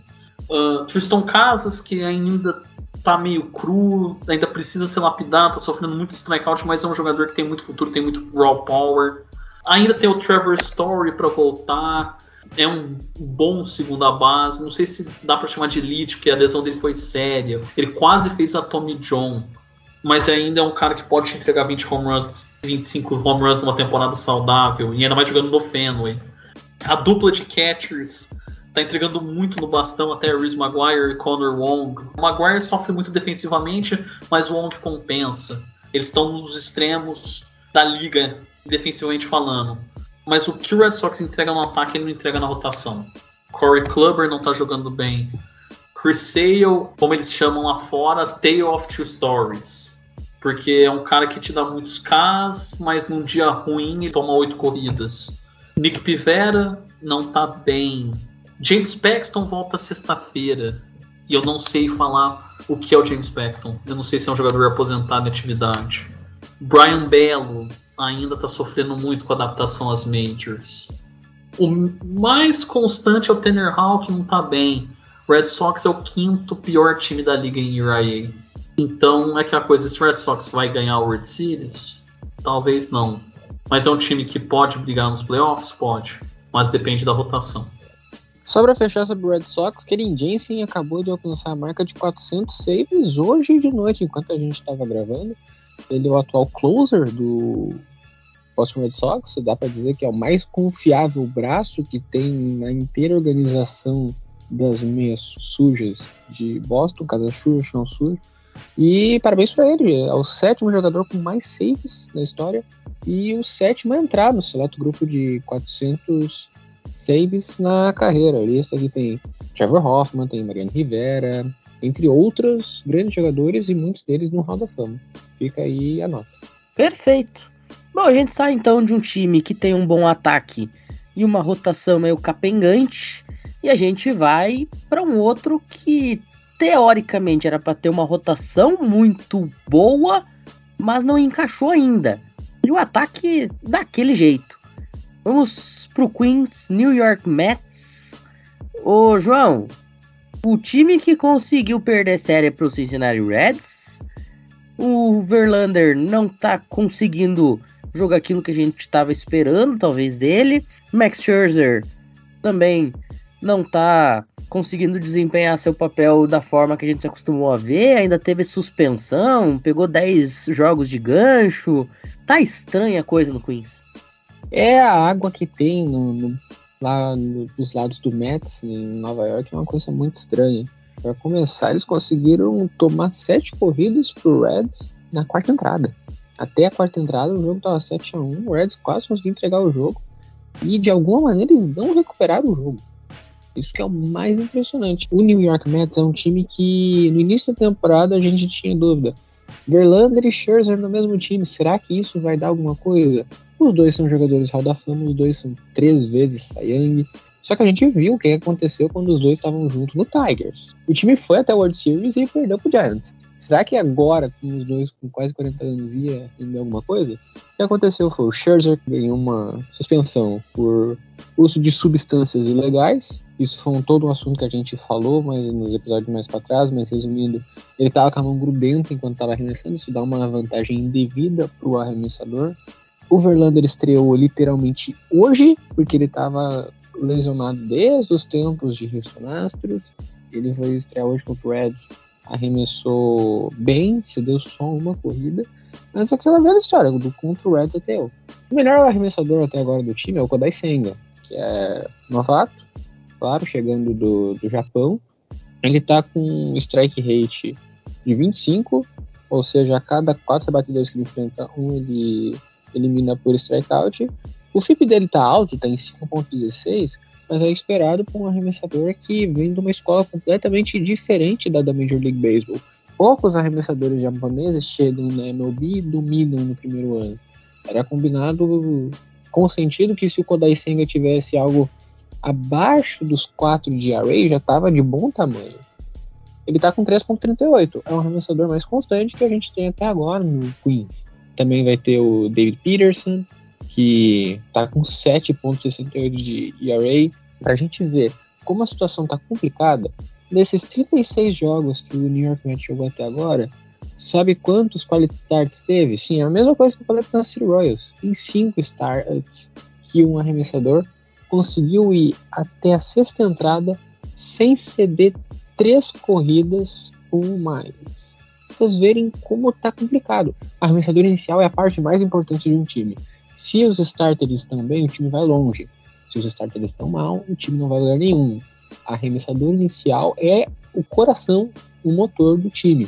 Uh, Tristan Casas, que ainda tá meio cru, ainda precisa ser lapidado, tá sofrendo muito strikeout, mas é um jogador que tem muito futuro, tem muito raw power. Ainda tem o Trevor Story para voltar, é um bom segunda base. Não sei se dá para chamar de elite, porque a lesão dele foi séria. Ele quase fez a Tommy John, mas ainda é um cara que pode te entregar 20 home runs, 25 home runs numa temporada saudável, e ainda mais jogando no Fenway. A dupla de catchers tá entregando muito no bastão até Reese Maguire e Connor Wong. O Maguire sofre muito defensivamente, mas o Wong compensa. Eles estão nos extremos da liga, defensivamente falando. Mas o que o Red Sox entrega no ataque, ele não entrega na rotação. Corey Clubber não tá jogando bem. Chris Sale, como eles chamam lá fora, Tale of Two Stories. Porque é um cara que te dá muitos Ks, mas num dia ruim toma oito corridas. Nick Pivera não tá bem. James Paxton volta sexta-feira. E eu não sei falar o que é o James Paxton. Eu não sei se é um jogador aposentado em atividade. Brian Bello ainda está sofrendo muito com a adaptação às majors. O mais constante é o Tanner Hall, que não está bem. Red Sox é o quinto pior time da liga em URA. Então é aquela coisa, se o Red Sox vai ganhar o World Series? Talvez não. Mas é um time que pode brigar nos playoffs? Pode. Mas depende da rotação. Só para fechar sobre o Red Sox, Kevin Jensen acabou de alcançar a marca de 400 saves hoje de noite, enquanto a gente estava gravando. Ele é o atual closer do Boston Red Sox, dá para dizer que é o mais confiável braço que tem na inteira organização das meias sujas de Boston, casa suja, chão sujo. E parabéns para ele, é o sétimo jogador com mais saves na história e o sétimo a entrar no seleto grupo de 400 saves na carreira. A lista aqui tem Trevor Hoffman, tem Mariano Rivera, entre outros grandes jogadores e muitos deles no Hall da Fama. Fica aí a nota. Perfeito. Bom, a gente sai então de um time que tem um bom ataque e uma rotação meio capengante e a gente vai para um outro que teoricamente era para ter uma rotação muito boa, mas não encaixou ainda. E o ataque daquele jeito. Vamos pro Queens New York Mets. Ô, João, o time que conseguiu perder série pro Cincinnati Reds. O Verlander não tá conseguindo jogar aquilo que a gente estava esperando, talvez, dele. Max Scherzer também não tá conseguindo desempenhar seu papel da forma que a gente se acostumou a ver. Ainda teve suspensão, pegou 10 jogos de gancho. Tá estranha a coisa no Queens. É a água que tem no, no, lá no, dos lados do Mets, em Nova York, é uma coisa muito estranha. Para começar, eles conseguiram tomar sete corridas pro Reds na quarta entrada. Até a quarta entrada, o jogo tava 7 a 1 O Reds quase conseguiu entregar o jogo. E de alguma maneira eles não recuperaram o jogo. Isso que é o mais impressionante. O New York Mets é um time que no início da temporada a gente tinha dúvida. Verlander e Scherzer no mesmo time, será que isso vai dar alguma coisa? Os dois são jogadores Hall da Fama, os dois são três vezes Young. Só que a gente viu o que aconteceu quando os dois estavam juntos no Tigers. O time foi até a World Series e perdeu pro Giants. Será que agora, com os dois com quase 40 anos, ia render alguma coisa? O que aconteceu foi o Scherzer ganhou uma suspensão por uso de substâncias ilegais. Isso foi um, todo um assunto que a gente falou mas nos episódios mais para trás, mas resumindo, ele estava com a mão grudenta enquanto estava arremessando, isso dá uma vantagem indevida para o arremessador. O Verlander estreou literalmente hoje, porque ele estava lesionado desde os tempos de Houston Astros. Ele foi estrear hoje contra o Reds arremessou bem, se deu só uma corrida. Mas aquela velha história, do contra o Reds até eu. O melhor arremessador até agora do time é o Kodai Senga, que é novato, claro, chegando do, do Japão. Ele tá com strike rate de 25, ou seja, a cada quatro batedores que ele enfrenta, um ele elimina por strikeout. O FIP dele tá alto, tá em 5.16, mas é esperado por um arremessador que vem de uma escola completamente diferente da da Major League Baseball. Poucos arremessadores japoneses chegam na MLB e dominam no primeiro ano. Era combinado com sentido que se o Kodai Senga tivesse algo abaixo dos 4 de array, já estava de bom tamanho. Ele está com 3.38, é um arremessador mais constante que a gente tem até agora no Queens. Também vai ter o David Peterson, que está com 7,68 de ERA. Para a gente ver como a situação está complicada, nesses 36 jogos que o New York Mets jogou até agora, sabe quantos quality starts teve? Sim, é a mesma coisa que eu falei para o Royals. Em 5 starts que um arremessador conseguiu ir até a sexta entrada sem ceder três corridas ou mais. Vocês verem como tá complicado. A arremessador inicial é a parte mais importante de um time. Se os starters estão bem, o time vai longe. Se os starters estão mal, o time não vai lugar nenhum. Arremessador inicial é o coração, o motor do time.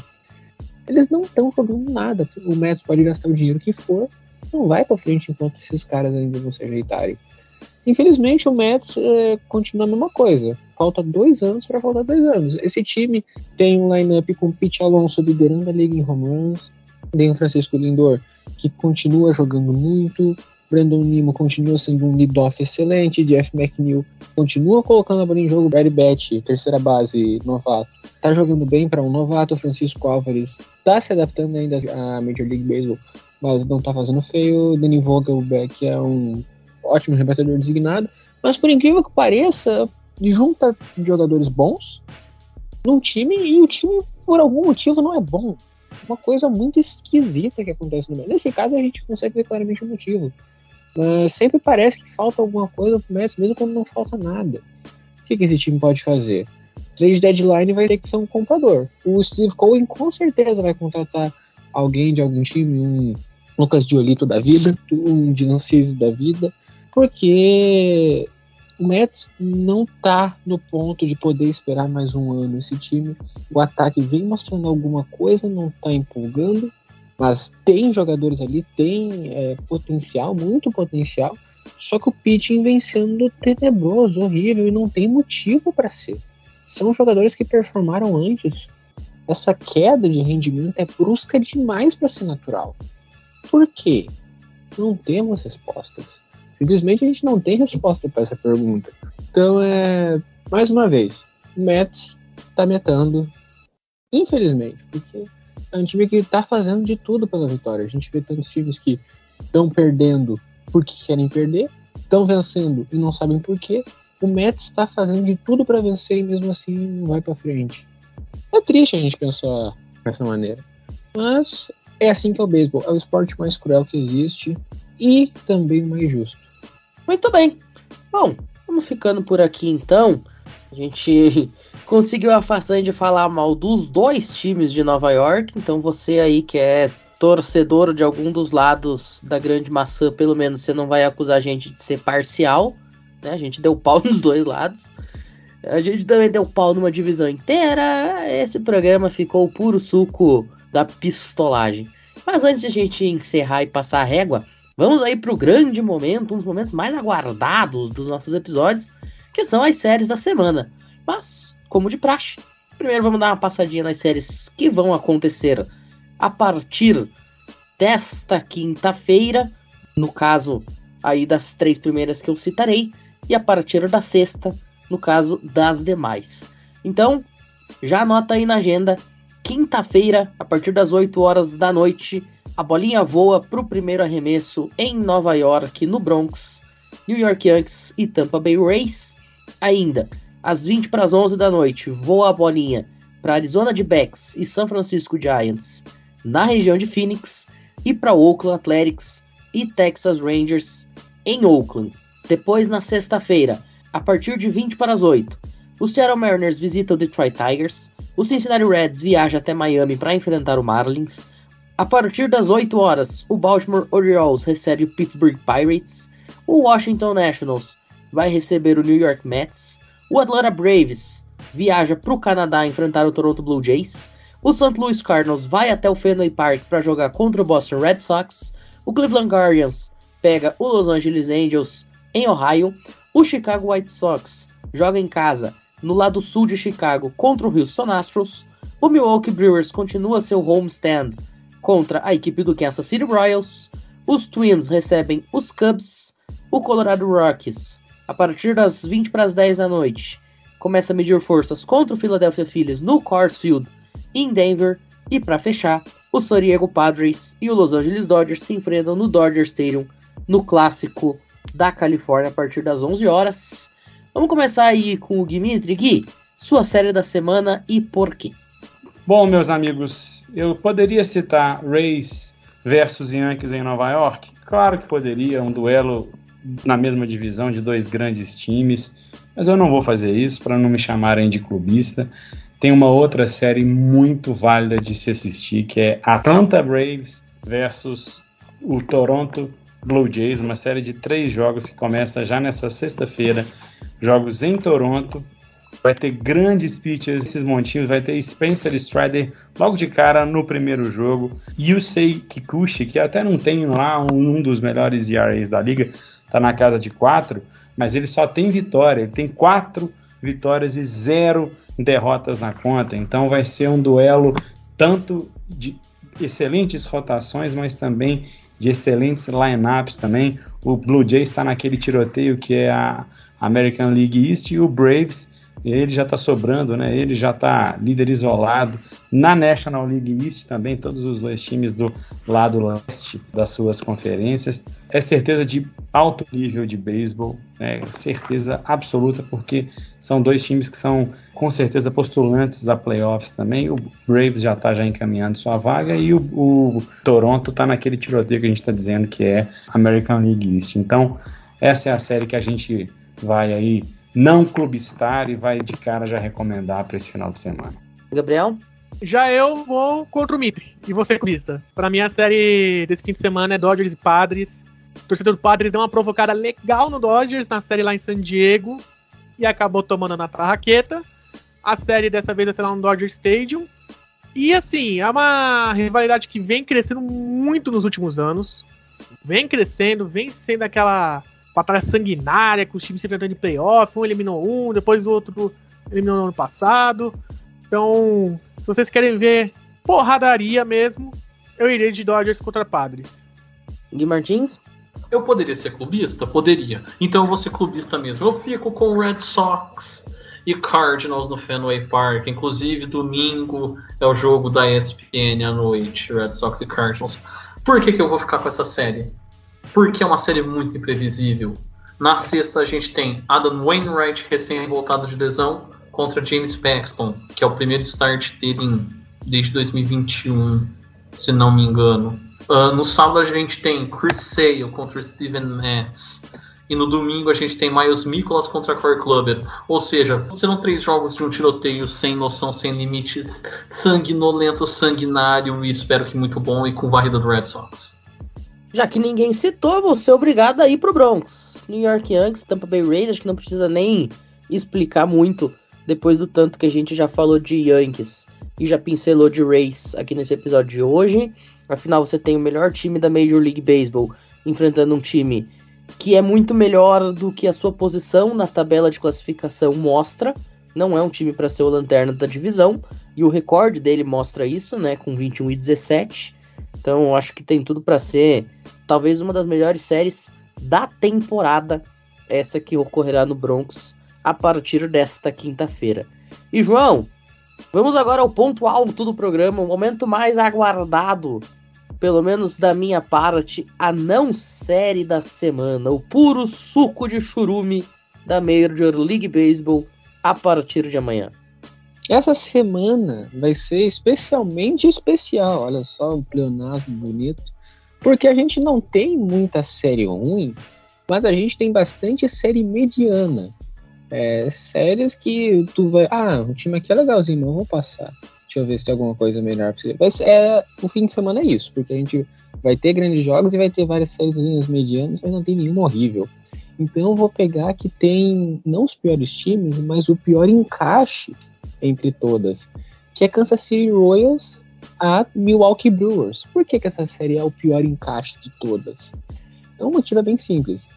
Eles não estão jogando nada. O Mets pode gastar o dinheiro que for, não vai para frente enquanto esses caras ainda não se ajeitarem. Infelizmente, o Mets é, continua a mesma coisa. Falta dois anos para faltar dois anos. Esse time tem um lineup com Pete Alonso liderando a liga em home runs, tem o Francisco Lindor que continua jogando muito. Brandon Nimo continua sendo um lead-off excelente. Jeff McNeil continua colocando a bola em jogo. Barry Betty, terceira base, novato, tá jogando bem para um novato. Francisco Álvares tá se adaptando ainda à Major League Baseball, mas não tá fazendo feio. Danny Vogelbeck é um ótimo rebatedor designado. Mas por incrível que pareça, junta jogadores bons num time e o time, por algum motivo, não é bom uma coisa muito esquisita que acontece no Mets. Nesse caso, a gente consegue ver claramente o motivo. Mas sempre parece que falta alguma coisa pro Mets, mesmo quando não falta nada. O que, que esse time pode fazer? Trade deadline vai ter que ser um comprador. O Steve Cohen com certeza vai contratar alguém de algum time, um Lucas Diolito da vida, um Dylan da vida, porque o Mets não tá no ponto de poder esperar mais um ano. Esse time, o ataque vem mostrando alguma coisa, não tá empolgando, mas tem jogadores ali, tem é, potencial, muito potencial. Só que o pitching vem sendo tenebroso, horrível e não tem motivo para ser. São jogadores que performaram antes. Essa queda de rendimento é brusca demais para ser natural. Por quê? Não temos respostas. Simplesmente a gente não tem resposta para essa pergunta. Então, é, mais uma vez, o Mets está metando, infelizmente, porque é um time que está fazendo de tudo pela vitória. A gente vê tantos times que estão perdendo porque querem perder, estão vencendo e não sabem por quê. O Mets está fazendo de tudo para vencer e mesmo assim não vai para frente. É triste a gente pensar dessa maneira. Mas é assim que é o beisebol. É o esporte mais cruel que existe e também mais justo. Muito bem. Bom, vamos ficando por aqui então. A gente (laughs) conseguiu a façanha de falar mal dos dois times de Nova York. Então você aí que é torcedor de algum dos lados da grande maçã, pelo menos você não vai acusar a gente de ser parcial. Né? A gente deu pau (laughs) nos dois lados. A gente também deu pau numa divisão inteira. Esse programa ficou puro suco da pistolagem. Mas antes de a gente encerrar e passar a régua, vamos aí pro grande momento, um dos momentos mais aguardados dos nossos episódios, que são as séries da semana. Mas, como de praxe, primeiro vamos dar uma passadinha nas séries que vão acontecer a partir desta quinta-feira, no caso aí das três primeiras que eu citarei, e a partir da sexta, no caso das demais. Então, já anota aí na agenda, quinta-feira, a partir das 8 horas da noite, a bolinha voa para o primeiro arremesso em Nova York, no Bronx, New York Yankees e Tampa Bay Rays. Ainda, às 20 para as 11 da noite, voa a bolinha para Arizona de Becks e San Francisco Giants, na região de Phoenix, e para Oakland Athletics e Texas Rangers em Oakland. Depois, na sexta-feira, a partir de 20 para as 8, o Seattle Mariners visita o Detroit Tigers, o Cincinnati Reds viaja até Miami para enfrentar o Marlins. A partir das 8 horas, o Baltimore Orioles recebe o Pittsburgh Pirates, o Washington Nationals vai receber o New York Mets, o Atlanta Braves viaja para o Canadá enfrentar o Toronto Blue Jays, o St. Louis Cardinals vai até o Fenway Park para jogar contra o Boston Red Sox, o Cleveland Guardians pega o Los Angeles Angels em Ohio, o Chicago White Sox joga em casa no lado sul de Chicago contra o Houston Astros, o Milwaukee Brewers continua seu homestand contra a equipe do Kansas City Royals, os Twins recebem os Cubs, o Colorado Rockies, a partir das 20 para as 10 da noite, começa a medir forças contra o Philadelphia Phillies no Coors Field em Denver, e para fechar, o San Diego Padres e o Los Angeles Dodgers se enfrentam no Dodger Stadium no clássico da Califórnia a partir das 11 horas. Vamos começar aí com o Dimitri Gui, sua série da semana e por quê? Bom, meus amigos, eu poderia citar Rays versus Yankees em Nova York? Claro que poderia, um duelo na mesma divisão de dois grandes times, mas eu não vou fazer isso para não me chamarem de clubista. Tem uma outra série muito válida de se assistir, que é Atlanta Braves versus o Toronto Blue Jays, uma série de três jogos que começa já nessa sexta-feira. Jogos em Toronto. Vai ter grandes pitchers, esses montinhos. Vai ter Spencer Strider logo de cara no primeiro jogo. Yusei Kikuchi, que até não tem lá um, dos melhores ERAs da liga, tá na casa de quatro, mas ele só tem vitória. Ele tem quatro vitórias e zero derrotas na conta. Então vai ser um duelo tanto de excelentes rotações, mas também de excelentes lineups também. O Blue Jays está naquele tiroteio que é a American League East e o Braves ele já está sobrando, né? Ele já está líder isolado. Na National League East também, todos os dois times do lado leste das suas conferências. É certeza de alto nível de beisebol, é certeza absoluta, porque são dois times que são com certeza postulantes a playoffs também. O Braves já está já encaminhando sua vaga e o, o Toronto está naquele tiroteio que a gente está dizendo que é American League East. Então, essa é a série que a gente vai aí não clubistar e vai de cara já recomendar para esse final de semana. Gabriel? Já eu vou contra o Mitre. E você, clubista? Para mim, a série desse fim de semana é Dodgers e Padres. O torcedor do Padres deu uma provocada legal no Dodgers na série lá em San Diego e acabou tomando na tarraqueta. A série dessa vez vai ser lá no Dodger Stadium. E assim, é uma rivalidade que vem crescendo muito nos últimos anos. Vem crescendo, vem sendo aquela batalha sanguinária, com os times se enfrentando em playoff, um eliminou um, depois o outro eliminou no ano passado. Então, se vocês querem ver porradaria mesmo, eu irei de Dodgers contra Padres. Gui Martins? Eu poderia ser clubista? Poderia. Então eu vou ser clubista mesmo. Eu fico com Red Sox e Cardinals no Fenway Park. Inclusive, domingo é o jogo da ESPN à noite, Red Sox e Cardinals. Por que, que eu vou ficar com essa série? Porque é uma série muito imprevisível. Na sexta a gente tem Adam Wainwright, recém-voltado de lesão, contra James Paxton, que é o primeiro start dele em, desde 2021, se não me engano. Uh, no sábado a gente tem Chris Sale contra Steven Matz. E no domingo a gente tem Miles Nicholas contra Corey Clubber. Ou seja, serão três jogos de um tiroteio sem noção, sem limites, sanguinolento, sanguinário e espero que muito bom e com varrida do Red Sox. Já que ninguém citou, vou ser obrigado a ir pro Bronx. New York Yankees, Tampa Bay Rays, acho que não precisa nem explicar muito depois do tanto que a gente já falou de Yankees e já pincelou de Rays aqui nesse episódio de hoje. Afinal, você tem o melhor time da Major League Baseball enfrentando um time que é muito melhor do que a sua posição na tabela de classificação mostra. Não é um time para ser o lanterna da divisão, e o recorde dele mostra isso, né, com 21 e 17. Então, acho que tem tudo para ser talvez uma das melhores séries da temporada, essa que ocorrerá no Bronx a partir desta quinta-feira. E João, vamos agora ao ponto alto do programa, o momento mais aguardado, pelo menos da minha parte, a não série da semana, o puro suco de churume da Major League Baseball a partir de amanhã. Essa semana vai ser especialmente especial, olha só o pleonasmo bonito, porque a gente não tem muita série ruim, mas a gente tem bastante série mediana. É, séries que tu vai. Ah, o time aqui é legalzinho, não vou passar. Deixa eu ver se tem alguma coisa melhor pra você. Mas é, o fim de semana é isso, porque a gente vai ter grandes jogos e vai ter várias séries medianas, mas não tem nenhuma horrível. Então eu vou pegar que tem não os piores times, mas o pior encaixe entre todas, que é Kansas City Royals a Milwaukee Brewers. Por que, que essa série é o pior encaixe de todas? Então o motivo é bem simples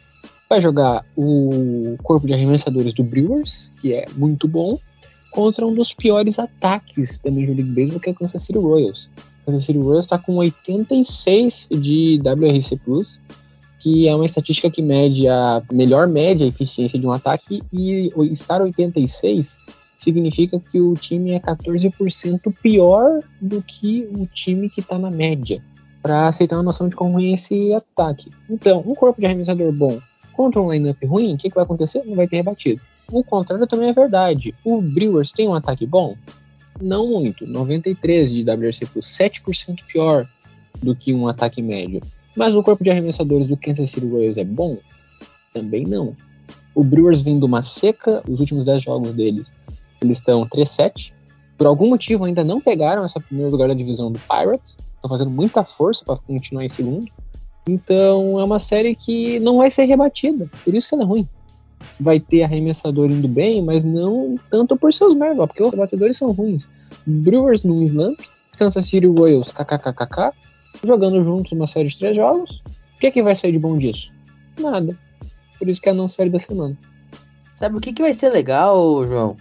vai jogar o corpo de arremessadores do Brewers, que é muito bom, contra um dos piores ataques da Major League Baseball, que é o Kansas City Royals. O Kansas City Royals está com 86 de WRC+, que é uma estatística que mede a melhor média eficiência de um ataque, e estar 86 significa que o time é 14% pior do que o time que está na média, para aceitar uma noção de como é esse ataque. Então, um corpo de arremessador bom contra um lineup ruim, o que, que vai acontecer? Não vai ter rebatido. O contrário também é verdade. O Brewers tem um ataque bom? Não muito. 93 de WRC plus, 7% pior do que um ataque médio. Mas o corpo de arremessadores do Kansas City Royals é bom? Também não. O Brewers vem de uma seca, os últimos 10 jogos deles, eles estão 3-7. Por algum motivo ainda não pegaram essa primeiro lugar da divisão do Pirates. Estão fazendo muita força para continuar em segundo. Então é uma série que não vai ser rebatida, por isso que ela é ruim. Vai ter arremessador indo bem, mas não tanto por seus merda, porque os rebatedores são ruins. Brewers no slump, Kansas City Royals kkkk, jogando juntos uma série de três jogos. O que, é que vai sair de bom disso? Nada. Por isso que é a não série da semana. Sabe o que, que vai ser legal, João?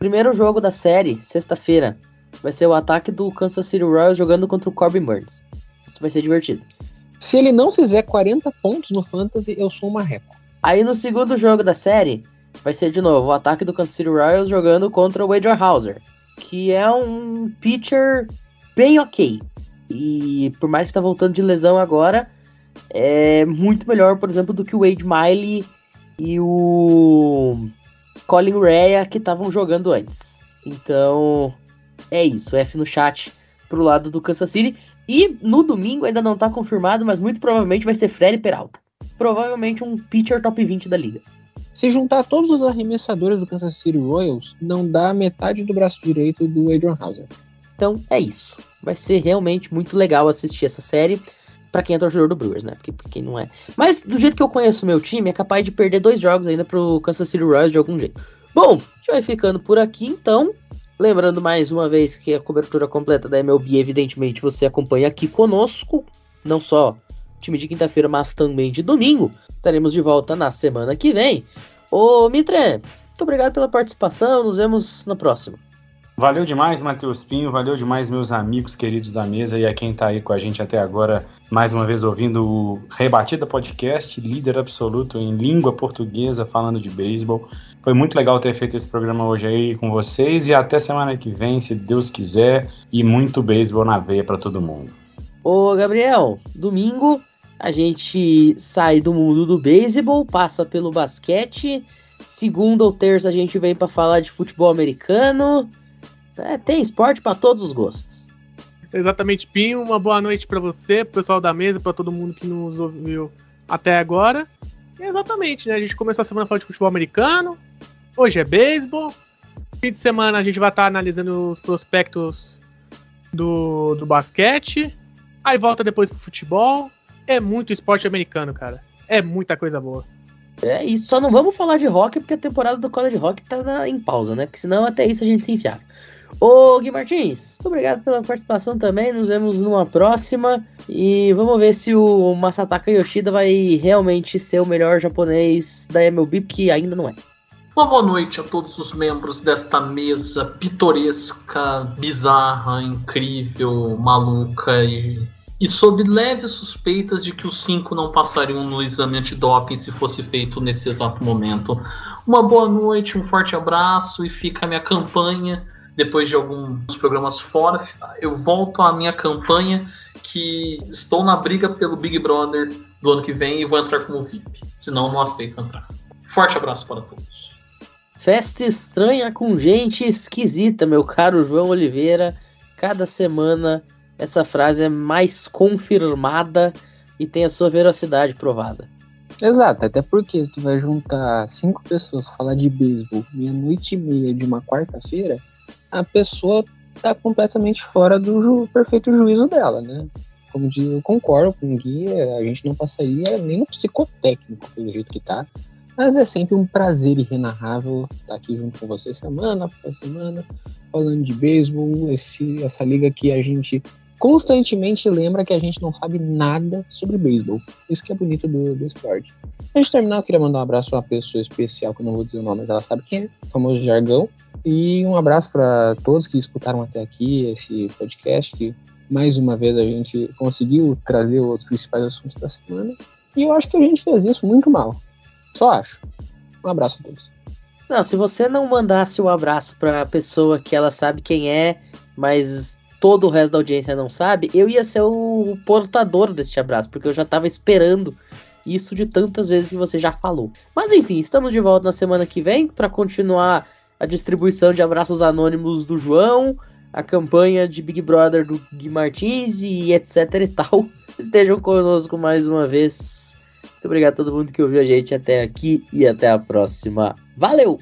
Primeiro jogo da série, sexta-feira, vai ser o ataque do Kansas City Royals jogando contra o Corbin Burns. Isso vai ser divertido. Se ele não fizer 40 pontos no Fantasy, eu sou uma repa. Aí no segundo jogo da série, vai ser de novo o ataque do Kansas City Royals jogando contra o Wade Hauser, que é um pitcher bem ok. E por mais que tá voltando de lesão agora, é muito melhor, por exemplo, do que o Wade Miley e o Colin Rea que estavam jogando antes. Então, é isso. F no chat pro lado do Kansas City. E no domingo ainda não tá confirmado, mas muito provavelmente vai ser Fred Peralta. Provavelmente um pitcher top 20 da liga. Se juntar todos os arremessadores do Kansas City Royals, não dá metade do braço direito do Adrian Hauser. Então é isso. Vai ser realmente muito legal assistir essa série. Para quem é torcedor do Brewers, né? Porque quem não é. Mas do jeito que eu conheço meu time, é capaz de perder dois jogos ainda pro Kansas City Royals de algum jeito. Bom, a gente vai ficando por aqui então. Lembrando mais uma vez que a cobertura completa da MLB, evidentemente, você acompanha aqui conosco, não só time de quinta-feira, mas também de domingo. Estaremos de volta na semana que vem. Ô Mitre, muito obrigado pela participação, nos vemos na próxima. Valeu demais, Matheus Pinho, valeu demais, meus amigos queridos da mesa e a quem está aí com a gente até agora, mais uma vez ouvindo o Rebatida Podcast, líder absoluto em língua portuguesa, falando de beisebol. Foi muito legal ter feito esse programa hoje aí com vocês e até semana que vem, se Deus quiser, e muito beisebol na veia para todo mundo. Ô, Gabriel, domingo a gente sai do mundo do beisebol, passa pelo basquete. Segunda ou terça a gente vem para falar de futebol americano. É, tem esporte para todos os gostos. Exatamente, Pinho. Uma boa noite para você, pro pessoal da mesa, para todo mundo que nos ouviu até agora. exatamente, né? A gente começou a semana falando de futebol americano. Hoje é beisebol. Fim de semana a gente vai estar tá analisando os prospectos do, do basquete. Aí volta depois pro futebol. É muito esporte americano, cara. É muita coisa boa. É, e só não vamos falar de rock porque a temporada do College Rock tá na, em pausa, né? Porque senão até isso a gente se enfiava. Ô Gui Martins, muito obrigado pela participação também. Nos vemos numa próxima. E vamos ver se o Masataka Yoshida vai realmente ser o melhor japonês da MLB, que ainda não é. Uma boa noite a todos os membros desta mesa pitoresca, bizarra, incrível, maluca e, e sob leves suspeitas de que os cinco não passariam no exame antidoping se fosse feito nesse exato momento. Uma boa noite, um forte abraço e fica a minha campanha depois de alguns programas fora, eu volto à minha campanha que estou na briga pelo Big Brother do ano que vem e vou entrar como VIP. Senão, não aceito entrar. Forte abraço para todos. Festa estranha com gente esquisita, meu caro João Oliveira. Cada semana essa frase é mais confirmada e tem a sua veracidade provada. Exato, até porque se tu vai juntar cinco pessoas falar de beisebol meia-noite e meia de uma quarta-feira, a pessoa tá completamente fora do ju perfeito juízo dela, né? Como diz, eu concordo com o Gui, a gente não passaria nem no psicotécnico pelo jeito que tá. Mas é sempre um prazer inenarrável estar aqui junto com você semana após semana, falando de beisebol, esse, essa liga que a gente constantemente lembra que a gente não sabe nada sobre beisebol. Isso que é bonito do, do esporte. Antes de terminar, eu queria mandar um abraço a uma pessoa especial, que eu não vou dizer o nome, mas ela sabe quem é, o famoso Jargão. E um abraço para todos que escutaram até aqui esse podcast, que mais uma vez a gente conseguiu trazer os principais assuntos da semana. E eu acho que a gente fez isso muito mal. Só acho. Um abraço a todos. Não, se você não mandasse o um abraço para a pessoa que ela sabe quem é, mas todo o resto da audiência não sabe, eu ia ser o portador deste abraço, porque eu já estava esperando isso de tantas vezes que você já falou. Mas enfim, estamos de volta na semana que vem para continuar a distribuição de abraços anônimos do João, a campanha de Big Brother do Gui Martins e etc e tal. (laughs) Estejam conosco mais uma vez. Muito obrigado a todo mundo que ouviu a gente até aqui e até a próxima. Valeu!